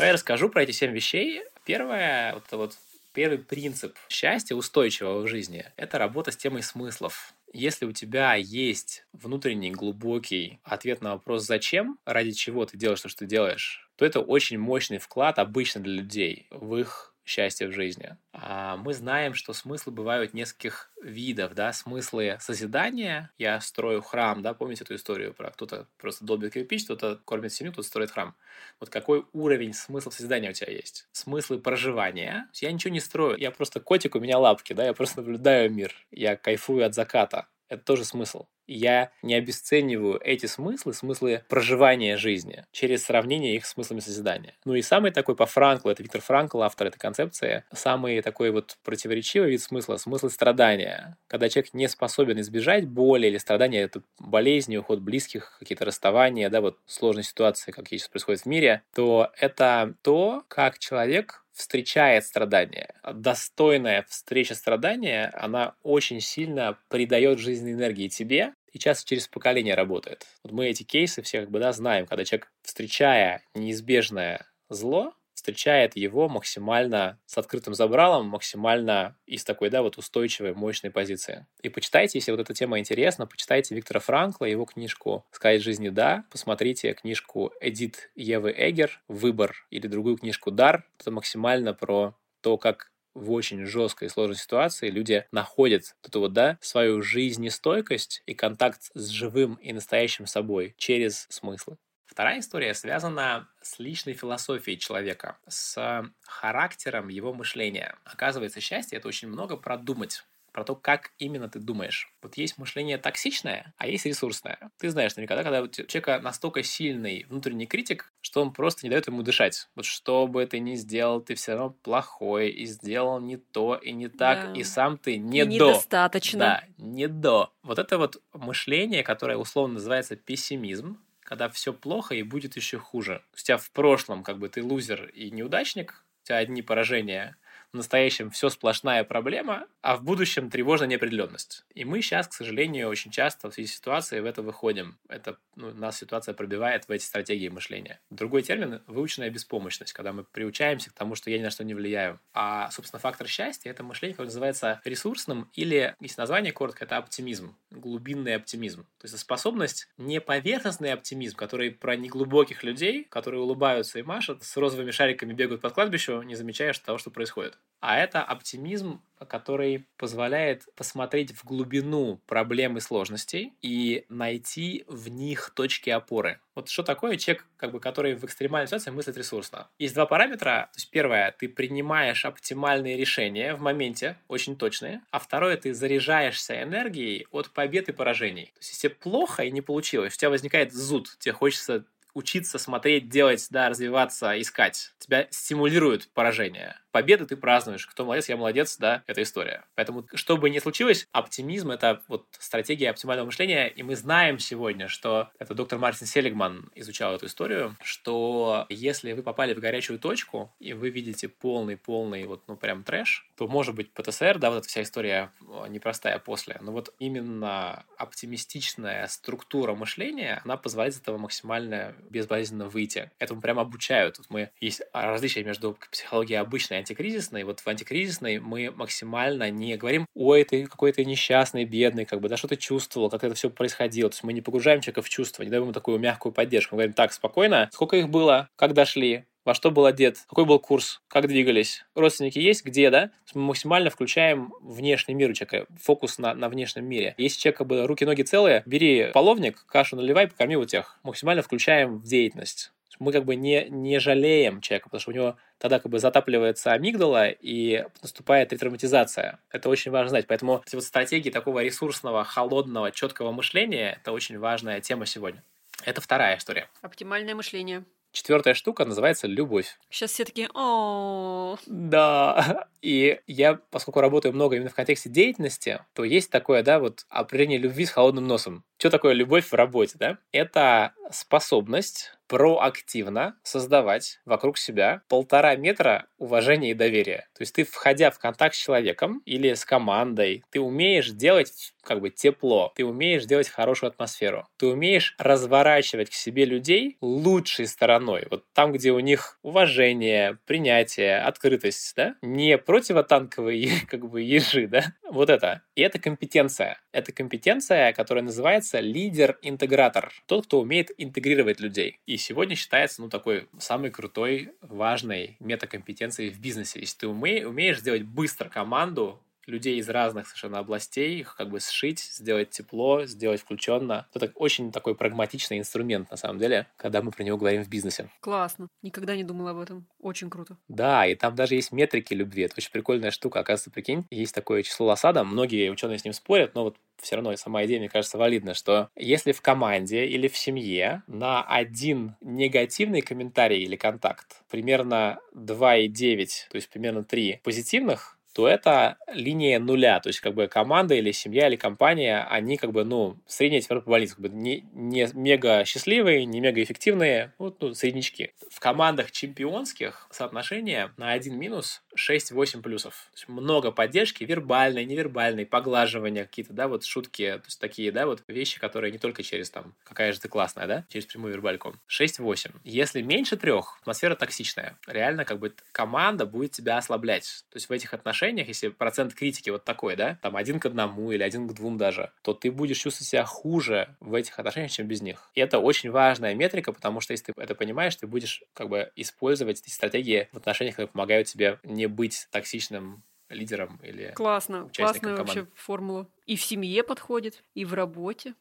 Давай я расскажу про эти семь вещей. Первое, вот, вот первый принцип счастья устойчивого в жизни – это работа с темой смыслов. Если у тебя есть внутренний глубокий ответ на вопрос «зачем?», ради чего ты делаешь то, что ты делаешь, то это очень мощный вклад обычно для людей в их счастья в жизни. А мы знаем, что смыслы бывают нескольких видов, да, смыслы созидания. Я строю храм, да, помните эту историю про кто-то просто долбит кирпич, кто-то кормит семью, кто-то строит храм. Вот какой уровень смысла созидания у тебя есть? Смыслы проживания. Я ничего не строю, я просто котик, у меня лапки, да, я просто наблюдаю мир, я кайфую от заката. Это тоже смысл я не обесцениваю эти смыслы, смыслы проживания жизни, через сравнение их с смыслами созидания. Ну и самый такой по Франклу, это Виктор Франкл, автор этой концепции, самый такой вот противоречивый вид смысла, смысл страдания. Когда человек не способен избежать боли или страдания, это болезни, уход близких, какие-то расставания, да, вот сложные ситуации, как сейчас происходит в мире, то это то, как человек встречает страдания. Достойная встреча страдания, она очень сильно придает жизненной энергии тебе, и часто через поколение работает. Вот мы эти кейсы все как бы, да, знаем, когда человек, встречая неизбежное зло, встречает его максимально с открытым забралом, максимально из такой, да, вот устойчивой, мощной позиции. И почитайте, если вот эта тема интересна, почитайте Виктора Франкла, его книжку «Сказать жизни да», посмотрите книжку Эдит Евы Эгер «Выбор» или другую книжку «Дар». Это максимально про то, как в очень жесткой и сложной ситуации люди находят эту вот, да, свою жизнестойкость и контакт с живым и настоящим собой через смыслы. Вторая история связана с личной философией человека, с характером его мышления. Оказывается, счастье — это очень много продумать про то, как именно ты думаешь. Вот есть мышление токсичное, а есть ресурсное. Ты знаешь наверняка, когда у человека настолько сильный внутренний критик, что он просто не дает ему дышать. Вот что бы ты ни сделал, ты все равно плохой, и сделал не то, и не так, да. и сам ты не и до. Недостаточно. Да, не до. Вот это вот мышление, которое условно называется пессимизм, когда все плохо и будет еще хуже. У тебя в прошлом как бы ты лузер и неудачник, у тебя одни поражения, в настоящем все сплошная проблема, а в будущем тревожная неопределенность. И мы сейчас, к сожалению, очень часто в связи с ситуацией в это выходим. Это ну, нас ситуация пробивает в эти стратегии мышления. Другой термин — выученная беспомощность, когда мы приучаемся к тому, что я ни на что не влияю. А, собственно, фактор счастья — это мышление, которое называется ресурсным, или, если название коротко, это оптимизм, глубинный оптимизм. То есть способность не поверхностный оптимизм, который про неглубоких людей, которые улыбаются и машут, с розовыми шариками бегают по кладбищу, не замечая того, что происходит. А это оптимизм, который позволяет посмотреть в глубину проблем и сложностей и найти в них точки опоры. Вот что такое человек, как бы, который в экстремальной ситуации мыслит ресурсно? Есть два параметра. То есть первое, ты принимаешь оптимальные решения в моменте, очень точные. А второе, ты заряжаешься энергией от побед и поражений. То есть если плохо и не получилось, у тебя возникает зуд, тебе хочется учиться, смотреть, делать, да, развиваться, искать. Тебя стимулирует поражение победы ты празднуешь. Кто молодец, я молодец, да, это история. Поэтому, что бы ни случилось, оптимизм — это вот стратегия оптимального мышления, и мы знаем сегодня, что это доктор Мартин Селигман изучал эту историю, что если вы попали в горячую точку, и вы видите полный-полный вот, ну, прям трэш, то может быть ПТСР, да, вот эта вся история непростая после, но вот именно оптимистичная структура мышления, она позволяет из этого максимально безболезненно выйти. Этому прям обучают. Вот мы, есть различия между психологией обычной антикризисной, вот в антикризисной мы максимально не говорим, ой, ты какой-то несчастный, бедный, как бы, да, что ты чувствовал, как это все происходило. То есть мы не погружаем человека в чувства, не даем ему такую мягкую поддержку. Мы говорим, так, спокойно, сколько их было, как дошли, во что был одет, какой был курс, как двигались, родственники есть, где, да? Мы максимально включаем внешний мир у человека, фокус на, на внешнем мире. Если у человека руки-ноги целые, бери половник, кашу наливай, покорми вот тех. Максимально включаем в деятельность мы как бы не, не жалеем человека, потому что у него тогда как бы затапливается амигдала и наступает ретравматизация. Это очень важно знать. Поэтому эти вот стратегии такого ресурсного, холодного, четкого мышления – это очень важная тема сегодня. Это вторая история. Оптимальное мышление. Четвертая штука называется любовь. Сейчас все такие, о Да. И я, поскольку работаю много именно в контексте деятельности, то есть такое, да, вот определение любви с холодным носом. Что такое любовь в работе, да? Это способность проактивно создавать вокруг себя полтора метра уважения и доверия. То есть ты, входя в контакт с человеком или с командой, ты умеешь делать как бы тепло, ты умеешь делать хорошую атмосферу, ты умеешь разворачивать к себе людей лучшей стороной, вот там, где у них уважение, принятие, открытость, да, не противотанковые как бы ежи, да, вот это. И это компетенция. Это компетенция, которая называется лидер-интегратор, тот, кто умеет интегрировать людей. И сегодня считается, ну, такой самый крутой, важной метакомпетенцией в бизнесе. Если ты уме, умеешь сделать быстро команду, людей из разных совершенно областей, их как бы сшить, сделать тепло, сделать включенно. Это очень такой прагматичный инструмент, на самом деле, когда мы про него говорим в бизнесе. Классно. Никогда не думала об этом. Очень круто. Да, и там даже есть метрики любви. Это очень прикольная штука. Оказывается, прикинь, есть такое число Лосада. Многие ученые с ним спорят, но вот все равно сама идея, мне кажется, валидна, что если в команде или в семье на один негативный комментарий или контакт примерно 2,9, то есть примерно 3 позитивных, то это линия нуля. То есть, как бы команда или семья или компания, они как бы, ну, средняя температура по больнице, как бы не, не мега счастливые, не мега эффективные, вот, ну, среднячки. В командах чемпионских соотношение на один минус 6-8 плюсов. Много поддержки, вербальной, невербальной, поглаживания какие-то, да, вот шутки, то есть такие, да, вот вещи, которые не только через там, какая же ты классная, да, через прямую вербальку. 6-8. Если меньше трех, атмосфера токсичная. Реально, как бы команда будет тебя ослаблять. То есть в этих отношениях, если процент критики вот такой, да, там один к одному или один к двум даже, то ты будешь чувствовать себя хуже в этих отношениях, чем без них. И это очень важная метрика, потому что если ты это понимаешь, ты будешь как бы использовать эти стратегии в отношениях, которые помогают тебе не быть токсичным лидером или Классно, классная команды. вообще формула. И в семье подходит, и в работе.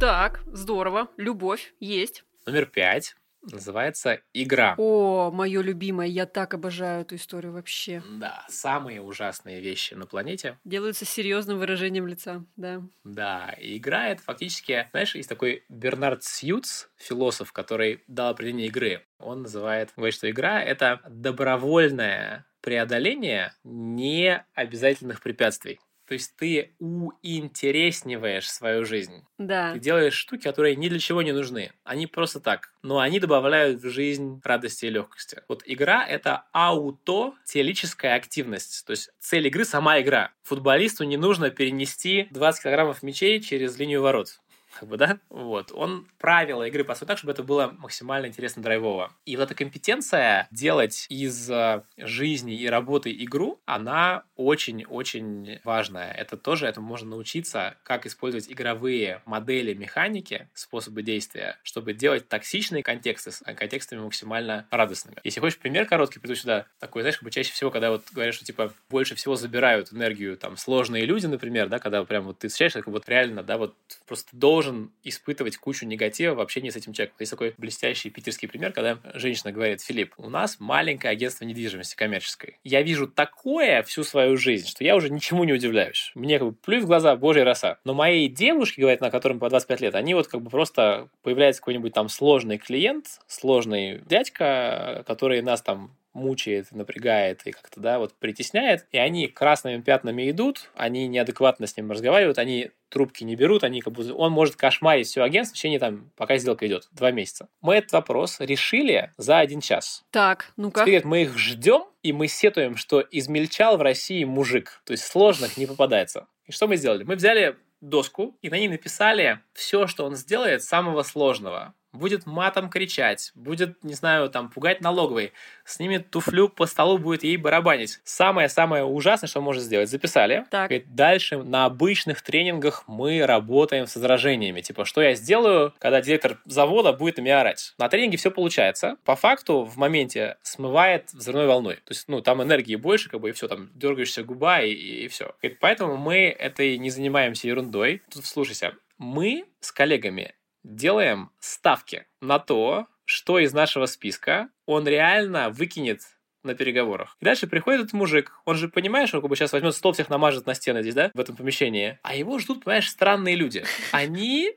Так, здорово. Любовь есть. Номер пять называется «Игра». О, мое любимое, я так обожаю эту историю вообще. Да, самые ужасные вещи на планете. Делаются серьезным выражением лица, да. Да, игра это фактически, знаешь, есть такой Бернард Сьюц, философ, который дал определение игры. Он называет, говорит, что игра — это добровольное преодоление необязательных препятствий. То есть ты уинтересниваешь свою жизнь. Да. Ты делаешь штуки, которые ни для чего не нужны. Они просто так. Но они добавляют в жизнь радости и легкости. Вот игра — это аутотелическая активность. То есть цель игры — сама игра. Футболисту не нужно перенести 20 килограммов мячей через линию ворот как бы, да, вот, он правила игры построил так, чтобы это было максимально интересно драйвово. И вот эта компетенция делать из э, жизни и работы игру, она очень-очень важная. Это тоже, этому можно научиться, как использовать игровые модели механики, способы действия, чтобы делать токсичные контексты с контекстами максимально радостными. Если хочешь пример короткий, приду сюда, такой, знаешь, как бы чаще всего, когда вот говорят, что, типа, больше всего забирают энергию, там, сложные люди, например, да, когда прям вот ты встречаешь, как вот реально, да, вот просто должен должен испытывать кучу негатива в общении с этим человеком. Есть такой блестящий питерский пример, когда женщина говорит, Филипп, у нас маленькое агентство недвижимости коммерческой. Я вижу такое всю свою жизнь, что я уже ничему не удивляюсь. Мне как бы плюс в глаза божья роса. Но моей девушке, говорит, на котором по 25 лет, они вот как бы просто появляется какой-нибудь там сложный клиент, сложный дядька, который нас там мучает, напрягает и как-то, да, вот притесняет, и они красными пятнами идут, они неадекватно с ним разговаривают, они трубки не берут, они как будто... Он может кошмарить все агентство в течение там, пока сделка идет, два месяца. Мы этот вопрос решили за один час. Так, ну-ка. Теперь мы их ждем, и мы сетуем, что измельчал в России мужик. То есть сложных не попадается. И что мы сделали? Мы взяли доску и на ней написали все, что он сделает самого сложного будет матом кричать, будет, не знаю, там, пугать налоговой, снимет туфлю по столу, будет ей барабанить. Самое-самое ужасное, что может сделать, записали. Так. Говорит, дальше на обычных тренингах мы работаем с возражениями. Типа, что я сделаю, когда директор завода будет на меня орать? На тренинге все получается. По факту в моменте смывает взрывной волной. То есть, ну, там энергии больше, как бы, и все, там, дергаешься губа, и, и, и все. Говорит, поэтому мы этой не занимаемся ерундой. Тут, слушайся, мы с коллегами делаем ставки на то, что из нашего списка он реально выкинет на переговорах. И дальше приходит этот мужик, он же понимает, что он как бы сейчас возьмет стол, всех намажет на стены здесь, да, в этом помещении, а его ждут, понимаешь, странные люди. Они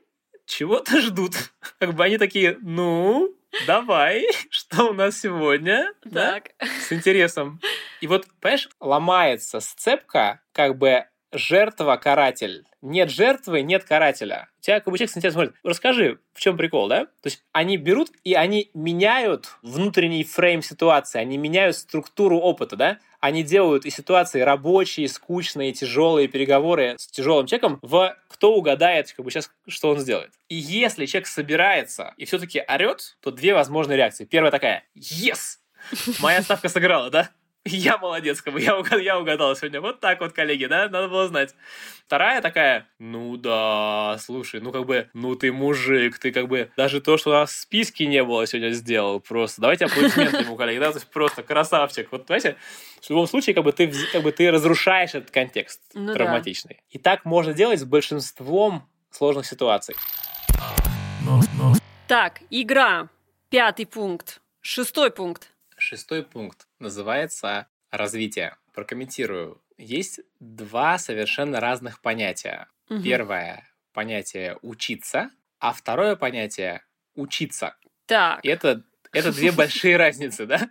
чего-то ждут. Как бы они такие, ну, давай, что у нас сегодня? Так. Да? С интересом. И вот, понимаешь, ломается сцепка, как бы жертва-каратель. Нет жертвы, нет карателя. У тебя как бы человек интересом смотрит. Расскажи, в чем прикол, да? То есть они берут и они меняют внутренний фрейм ситуации, они меняют структуру опыта, да? Они делают из ситуации рабочие, скучные, тяжелые переговоры с тяжелым человеком в кто угадает, как бы сейчас, что он сделает. И если человек собирается и все-таки орет, то две возможные реакции. Первая такая «Yes!» Моя ставка сыграла, да? Я молодец, как бы, я, угадал, я угадал сегодня. Вот так вот, коллеги, да, надо было знать. Вторая такая, ну да, слушай, ну как бы, ну ты мужик, ты как бы, даже то, что у нас в списке не было сегодня сделал, просто. Давайте аплодисменты ему, коллеги, да, то есть просто красавчик. Вот, понимаете, в любом случае, как бы ты, как бы ты разрушаешь этот контекст ну, травматичный. Да. И так можно делать с большинством сложных ситуаций. Так, игра. Пятый пункт. Шестой пункт. Шестой пункт называется развитие. Прокомментирую. Есть два совершенно разных понятия. Угу. Первое понятие учиться, а второе понятие учиться. Так. И это, это две большие разницы, да?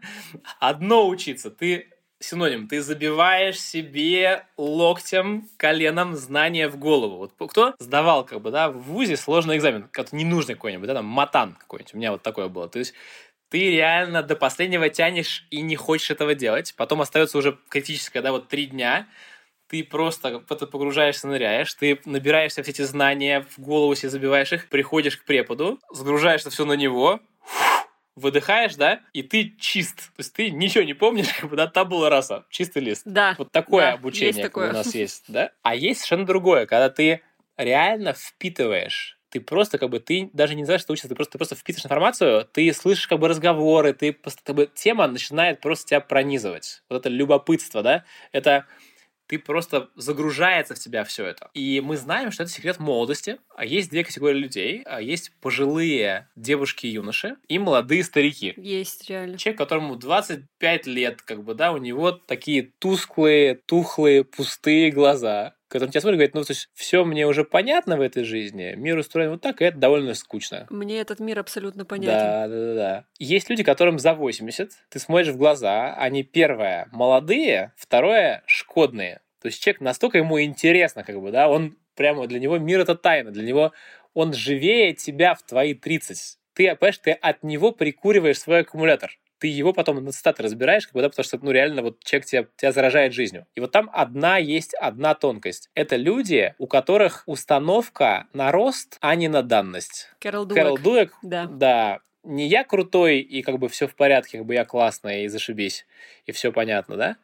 Одно учиться. Ты синоним. Ты забиваешь себе локтем, коленом знания в голову. Вот кто сдавал, как бы, да, в ВУЗе сложный экзамен, который ненужный какой-нибудь, да, там, матан какой-нибудь. У меня вот такое было. То есть ты реально до последнего тянешь и не хочешь этого делать. Потом остается уже критическое, да, вот три дня, ты просто это погружаешься, ныряешь, ты набираешься все эти знания, в голову себе забиваешь их, приходишь к преподу, сгружаешь это все на него, выдыхаешь, да, и ты чист. То есть ты ничего не помнишь, как бы, да, табула раса, чистый лист. Да. Вот такое да, обучение такое. у нас есть, да. А есть совершенно другое, когда ты реально впитываешь ты просто как бы, ты даже не знаешь, что учишься, ты просто, ты просто впитываешь информацию, ты слышишь как бы разговоры, ты просто, как бы, тема начинает просто тебя пронизывать. Вот это любопытство, да, это ты просто загружается в тебя все это. И мы знаем, что это секрет молодости. А есть две категории людей. А есть пожилые девушки и юноши и молодые старики. Есть, реально. Человек, которому 25 лет, как бы, да, у него такие тусклые, тухлые, пустые глаза который тебя смотрит и говорит, ну, то есть все мне уже понятно в этой жизни, мир устроен вот так, и это довольно скучно. Мне этот мир абсолютно понятен. Да, да, да, да. Есть люди, которым за 80, ты смотришь в глаза, они первое молодые, второе шкодные. То То есть человек настолько ему интересно, как бы, да, он прямо для него мир это тайна, для него он живее тебя в твои 30. Ты, понимаешь, ты от него прикуриваешь свой аккумулятор ты его потом на цитаты разбираешь, как бы, да, потому что, ну, реально, вот человек тебя, тебя заражает жизнью. И вот там одна есть одна тонкость. Это люди, у которых установка на рост, а не на данность. Кэрол Дуэк. Кэрол Дуэк, да. да. Не я крутой, и как бы все в порядке, как бы я классная, и зашибись, и все понятно, да?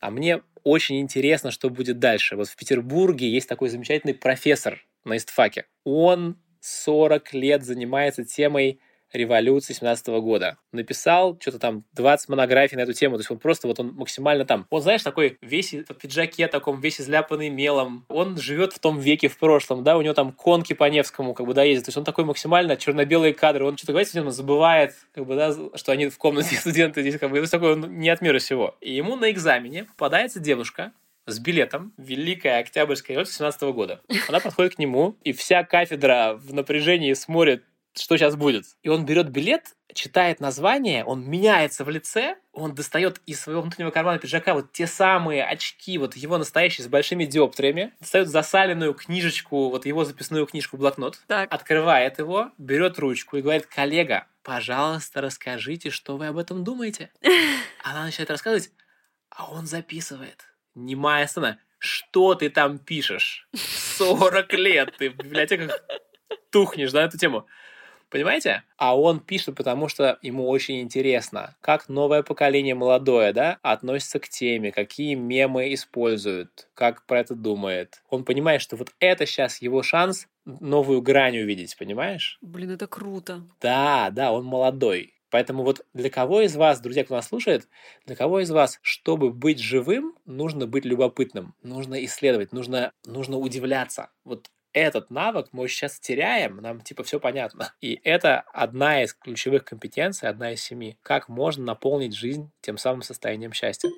А мне очень интересно, что будет дальше. Вот в Петербурге есть такой замечательный профессор на истфаке. Он 40 лет занимается темой революции 17 года. Написал что-то там 20 монографий на эту тему. То есть он просто вот он максимально там. Он, знаешь, такой весь в пиджаке таком, весь изляпанный мелом. Он живет в том веке в прошлом, да, у него там конки по Невскому как бы, да, ездят. То есть он такой максимально черно-белые кадры. Он что-то говорит студентам, забывает, как бы, да, что они в комнате студенты здесь, как бы, это такой он не от мира всего. И ему на экзамене попадается девушка, с билетом Великая Октябрьская революция 17 года. Она подходит к нему, и вся кафедра в напряжении смотрит что сейчас будет. И он берет билет, читает название, он меняется в лице, он достает из своего внутреннего кармана пиджака вот те самые очки, вот его настоящие с большими диоптриями, достает засаленную книжечку, вот его записную книжку, блокнот, так. открывает его, берет ручку и говорит, коллега, пожалуйста, расскажите, что вы об этом думаете. Она начинает рассказывать, а он записывает. Немая сцена. Что ты там пишешь? 40 лет ты в библиотеках тухнешь на эту тему. Понимаете? А он пишет, потому что ему очень интересно, как новое поколение молодое, да, относится к теме, какие мемы используют, как про это думает. Он понимает, что вот это сейчас его шанс новую грань увидеть, понимаешь? Блин, это круто. Да, да, он молодой. Поэтому вот для кого из вас, друзья, кто нас слушает, для кого из вас, чтобы быть живым, нужно быть любопытным, нужно исследовать, нужно, нужно удивляться. Вот этот навык мы сейчас теряем, нам типа все понятно. И это одна из ключевых компетенций, одна из семи. Как можно наполнить жизнь тем самым состоянием счастья.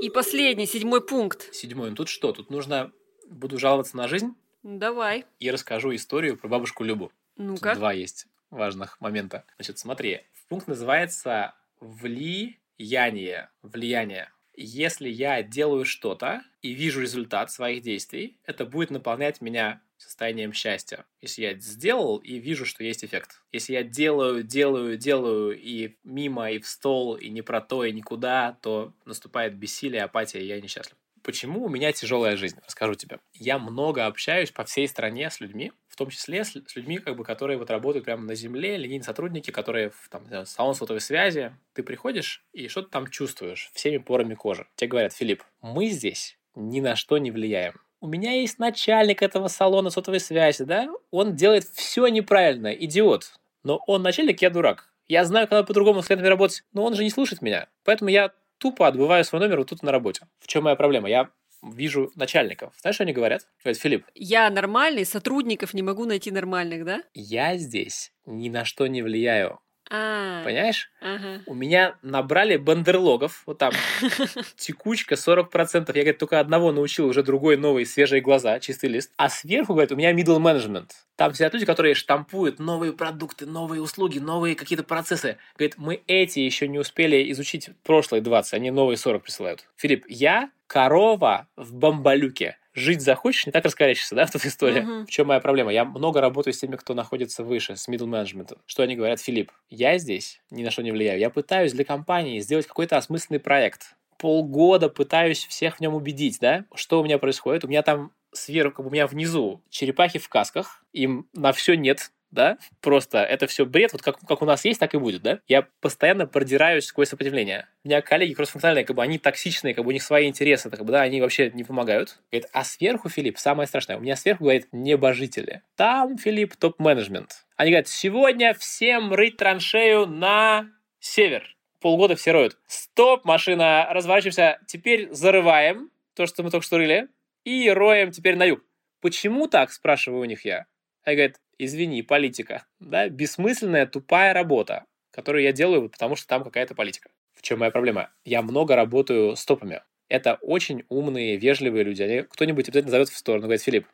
И последний, седьмой пункт. Седьмой. Ну тут что? Тут нужно... Буду жаловаться на жизнь. Давай. И расскажу историю про бабушку Любу. Ну-ка. Два есть важных момента. Значит, смотри. Пункт называется «Влияние». Влияние. Если я делаю что-то и вижу результат своих действий, это будет наполнять меня состоянием счастья. Если я сделал и вижу, что есть эффект. Если я делаю, делаю, делаю и мимо, и в стол, и не про то, и никуда, то наступает бессилие, апатия, и я несчастлив. Почему у меня тяжелая жизнь? Расскажу тебе. Я много общаюсь по всей стране с людьми, в том числе с, с людьми, как бы, которые вот работают прямо на земле, линейные сотрудники, которые в там, салон сотовой связи. Ты приходишь и что-то там чувствуешь всеми порами кожи. Тебе говорят, Филипп, мы здесь ни на что не влияем. У меня есть начальник этого салона сотовой связи, да? Он делает все неправильно, идиот. Но он начальник, я дурак. Я знаю, когда по-другому с клиентами работать, но он же не слушает меня. Поэтому я тупо отбываю свой номер вот тут на работе. В чем моя проблема? Я вижу начальников. Знаешь, что они говорят? Говорят, Филипп. Я нормальный, сотрудников не могу найти нормальных, да? Я здесь ни на что не влияю. А, Понимаешь? ага. У меня набрали бандерлогов, вот там, текучка 40%. Я, говорит, только одного научил, уже другой новый, свежие глаза, чистый лист. А сверху, говорит, у меня middle management. Там сидят люди, которые штампуют новые продукты, новые услуги, новые какие-то процессы. Говорит, мы эти еще не успели изучить прошлые 20, они новые 40 присылают. Филипп, я корова в бомбалюке жить захочешь, не так раскорячишься, да, в этой истории. Мгм. В чем моя проблема? Я много работаю с теми, кто находится выше, с middle management. Что они говорят? Филипп, я здесь ни на что не влияю. Я пытаюсь для компании сделать какой-то осмысленный проект. Полгода пытаюсь всех в нем убедить, да? Что у меня происходит? У меня там сверху, у меня внизу черепахи в касках, им на все нет, да, просто это все бред, вот как, как у нас есть, так и будет, да. Я постоянно продираюсь сквозь сопротивление. У меня коллеги кроссфункциональные, как бы они токсичные, как бы у них свои интересы, как бы, да, они вообще не помогают. Говорит, а сверху, Филипп, самое страшное, у меня сверху, говорит, небожители. Там, Филипп, топ-менеджмент. Они говорят, сегодня всем рыть траншею на север. Полгода все роют. Стоп, машина, разворачиваемся, теперь зарываем то, что мы только что рыли, и роем теперь на юг. Почему так, спрашиваю у них я. Они говорят, извини, политика. Да, бессмысленная, тупая работа, которую я делаю, вот потому что там какая-то политика. В чем моя проблема? Я много работаю с топами. Это очень умные, вежливые люди. Они, кто-нибудь обязательно зовет в сторону, говорит, Филипп,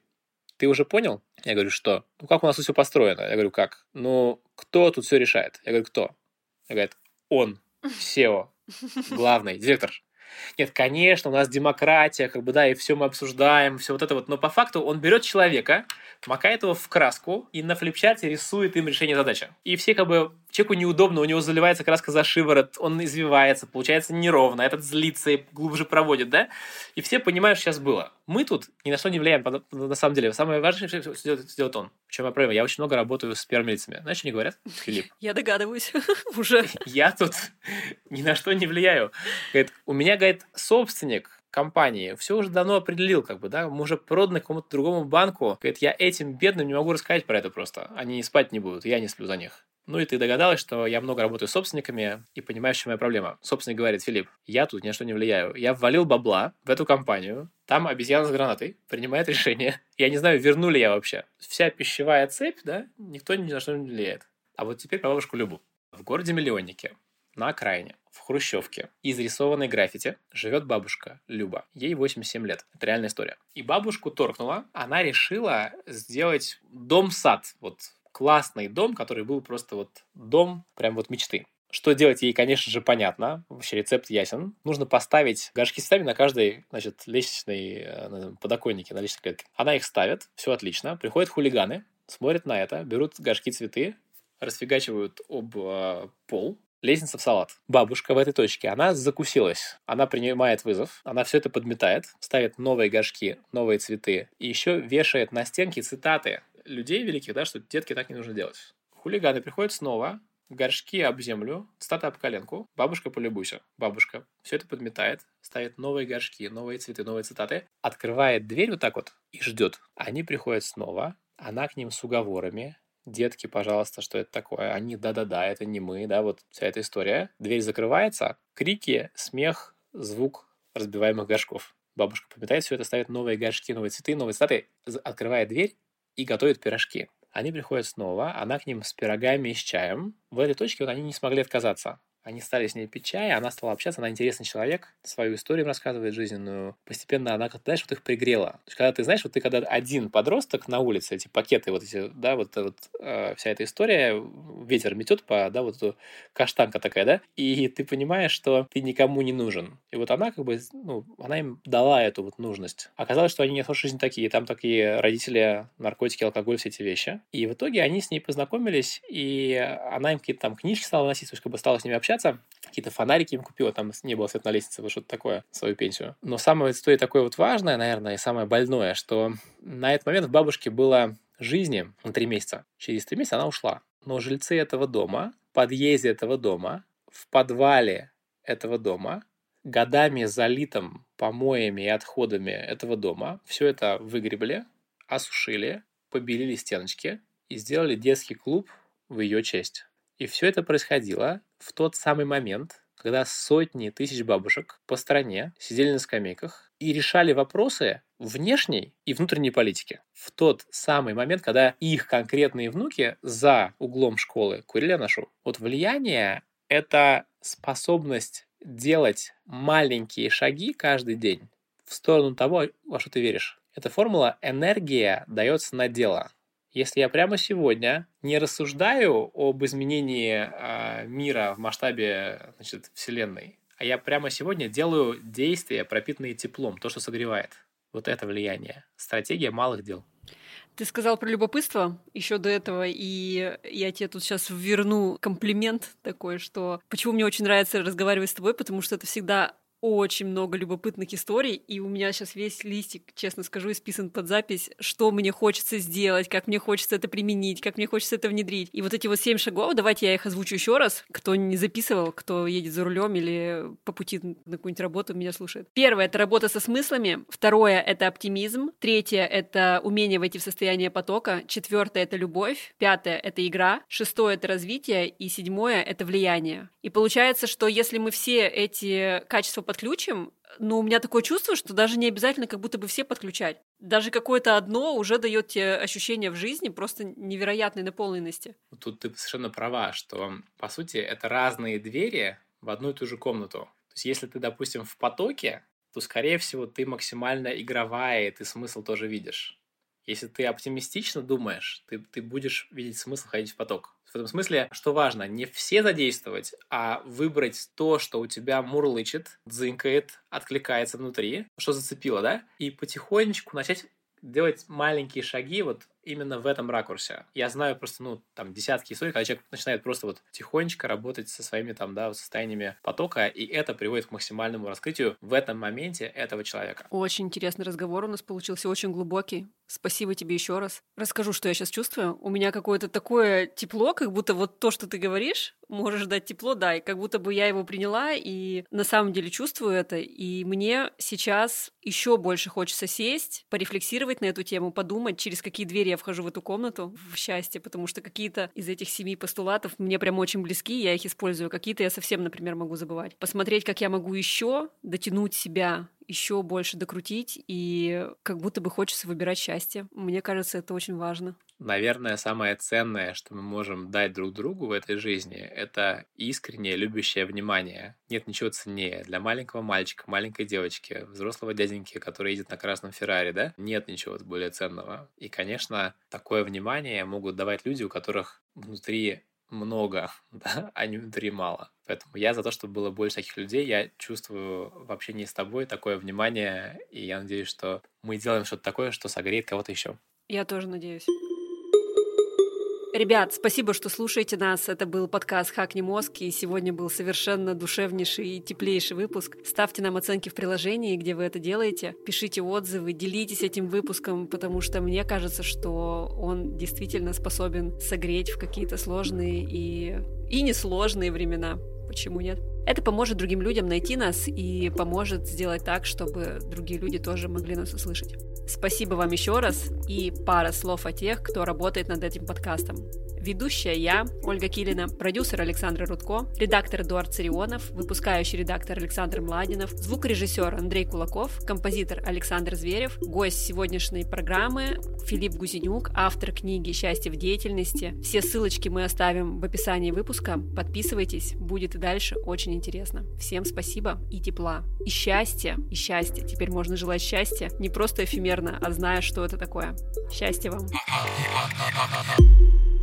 ты уже понял? Я говорю, что? Ну, как у нас все построено? Я говорю, как? Ну, кто тут все решает? Я говорю, кто? Я говорит, он, SEO, главный, директор. Нет, конечно, у нас демократия, как бы, да, и все мы обсуждаем, все вот это вот, но по факту он берет человека, макает его в краску и на флипчарте рисует им решение задачи. И все как бы человеку неудобно, у него заливается краска за шиворот, он извивается, получается неровно, этот злится и глубже проводит, да? И все понимают, что сейчас было. Мы тут ни на что не влияем, на самом деле. Самое важное, что сделает, он. В чем я проблема? Я очень много работаю с первыми Знаешь, что они говорят, Филипп? Я догадываюсь уже. Я тут ни на что не влияю. Говорит, у меня, говорит, собственник компании все уже давно определил, как бы, да, мы уже проданы какому-то другому банку. Говорит, я этим бедным не могу рассказать про это просто. Они спать не будут, я не сплю за них. Ну и ты догадалась, что я много работаю с собственниками и понимаешь, чем моя проблема. Собственник говорит, Филипп, я тут ни на что не влияю. Я ввалил бабла в эту компанию, там обезьяна с гранатой принимает решение. Я не знаю, верну ли я вообще. Вся пищевая цепь, да, никто ни на что не влияет. А вот теперь про бабушку Любу. В городе-миллионнике, на окраине, в Хрущевке, изрисованной граффити, живет бабушка Люба. Ей 87 лет. Это реальная история. И бабушку торкнула, она решила сделать дом-сад. Вот классный дом, который был просто вот дом прям вот мечты. Что делать ей, конечно же, понятно. Вообще рецепт ясен. Нужно поставить горшки с цветами на каждой, значит, лестничной э, подоконнике, на лестничной клетке. Она их ставит, все отлично. Приходят хулиганы, смотрят на это, берут горшки цветы, расфигачивают об э, пол, лестница в салат. Бабушка в этой точке, она закусилась. Она принимает вызов, она все это подметает, ставит новые горшки, новые цветы и еще вешает на стенки цитаты людей великих, да, что детки так не нужно делать. Хулиганы приходят снова, горшки об землю, цитата об коленку, бабушка полюбуйся. Бабушка все это подметает, ставит новые горшки, новые цветы, новые цитаты, открывает дверь вот так вот и ждет. Они приходят снова, она к ним с уговорами, детки, пожалуйста, что это такое? Они, да-да-да, это не мы, да, вот вся эта история. Дверь закрывается, крики, смех, звук разбиваемых горшков. Бабушка пометает все это, ставит новые горшки, новые цветы, новые цитаты, открывает дверь и готовит пирожки. Они приходят снова, она к ним с пирогами и с чаем. В этой точке вот они не смогли отказаться. Они стали с ней пить чай, она стала общаться, она интересный человек, свою историю рассказывает жизненную. Постепенно она, знаешь, вот их пригрела. То есть, когда ты знаешь, вот ты когда один подросток на улице, эти пакеты, вот эти, да, вот, вот э, вся эта история, ветер метет по, да, вот эту каштанка такая, да, и ты понимаешь, что ты никому не нужен. И вот она как бы, ну, она им дала эту вот нужность. Оказалось, что они не тоже жизнь такие, там такие родители, наркотики, алкоголь, все эти вещи. И в итоге они с ней познакомились, и она им какие-то там книжки стала носить, то есть как бы стала с ними общаться, общаться. Какие-то фонарики им купила, там не было свет на лестнице, вот что-то такое, свою пенсию. Но самое история такое вот важное, наверное, и самое больное, что на этот момент в бабушке было жизни на три месяца. Через три месяца она ушла. Но жильцы этого дома, в подъезде этого дома, в подвале этого дома, годами залитым помоями и отходами этого дома, все это выгребли, осушили, побелили стеночки и сделали детский клуб в ее честь. И все это происходило в тот самый момент, когда сотни тысяч бабушек по стране сидели на скамейках и решали вопросы внешней и внутренней политики. В тот самый момент, когда их конкретные внуки за углом школы курили нашу. Вот влияние — это способность делать маленькие шаги каждый день в сторону того, во что ты веришь. Эта формула «энергия дается на дело». Если я прямо сегодня не рассуждаю об изменении э, мира в масштабе значит, Вселенной, а я прямо сегодня делаю действия, пропитанные теплом, то, что согревает. Вот это влияние. Стратегия малых дел. Ты сказал про любопытство еще до этого, и я тебе тут сейчас верну комплимент такой, что почему мне очень нравится разговаривать с тобой, потому что это всегда очень много любопытных историй, и у меня сейчас весь листик, честно скажу, исписан под запись, что мне хочется сделать, как мне хочется это применить, как мне хочется это внедрить. И вот эти вот семь шагов, давайте я их озвучу еще раз, кто не записывал, кто едет за рулем или по пути на какую-нибудь работу меня слушает. Первое — это работа со смыслами. Второе — это оптимизм. Третье — это умение войти в состояние потока. Четвертое — это любовь. Пятое — это игра. Шестое — это развитие. И седьмое — это влияние. И получается, что если мы все эти качества подключим, но у меня такое чувство, что даже не обязательно как будто бы все подключать. Даже какое-то одно уже дает тебе ощущение в жизни просто невероятной наполненности. Тут ты совершенно права, что, по сути, это разные двери в одну и ту же комнату. То есть, если ты, допустим, в потоке, то, скорее всего, ты максимально игровая, и ты смысл тоже видишь. Если ты оптимистично думаешь, ты, ты будешь видеть смысл ходить в поток. В этом смысле, что важно, не все задействовать, а выбрать то, что у тебя мурлычет, дзынкает, откликается внутри, что зацепило, да, и потихонечку начать делать маленькие шаги вот именно в этом ракурсе. Я знаю просто, ну, там, десятки историй, когда человек начинает просто вот тихонечко работать со своими там, да, состояниями потока, и это приводит к максимальному раскрытию в этом моменте этого человека. Очень интересный разговор у нас получился, очень глубокий. Спасибо тебе еще раз. Расскажу, что я сейчас чувствую. У меня какое-то такое тепло, как будто вот то, что ты говоришь, можешь дать тепло, да, и как будто бы я его приняла, и на самом деле чувствую это, и мне сейчас еще больше хочется сесть, порефлексировать на эту тему, подумать, через какие двери я вхожу в эту комнату в счастье, потому что какие-то из этих семи постулатов мне прям очень близки, я их использую, какие-то я совсем, например, могу забывать. Посмотреть, как я могу еще дотянуть себя еще больше докрутить, и как будто бы хочется выбирать счастье. Мне кажется, это очень важно. Наверное, самое ценное, что мы можем дать друг другу в этой жизни, это искреннее любящее внимание. Нет ничего ценнее для маленького мальчика, маленькой девочки, взрослого дяденьки, который едет на красном Феррари, да? Нет ничего более ценного. И, конечно, такое внимание могут давать люди, у которых внутри много, да, а не внутри мало. Поэтому я за то, чтобы было больше таких людей. Я чувствую в общении с тобой такое внимание, и я надеюсь, что мы делаем что-то такое, что согреет кого-то еще. Я тоже надеюсь. Ребят, спасибо, что слушаете нас. Это был подкаст «Хакни мозг», и сегодня был совершенно душевнейший и теплейший выпуск. Ставьте нам оценки в приложении, где вы это делаете. Пишите отзывы, делитесь этим выпуском, потому что мне кажется, что он действительно способен согреть в какие-то сложные и, и несложные времена. Почему нет? Это поможет другим людям найти нас и поможет сделать так, чтобы другие люди тоже могли нас услышать. Спасибо вам еще раз и пара слов о тех, кто работает над этим подкастом. Ведущая я, Ольга Килина, продюсер Александр Рудко, редактор Эдуард Царионов, выпускающий редактор Александр Младинов, звукорежиссер Андрей Кулаков, композитор Александр Зверев, гость сегодняшней программы Филипп Гузенюк, автор книги «Счастье в деятельности». Все ссылочки мы оставим в описании выпуска. Подписывайтесь, будет и дальше очень интересно. Всем спасибо и тепла. И счастья, и счастья. Теперь можно желать счастья не просто эфемерно, а зная, что это такое. Счастья вам.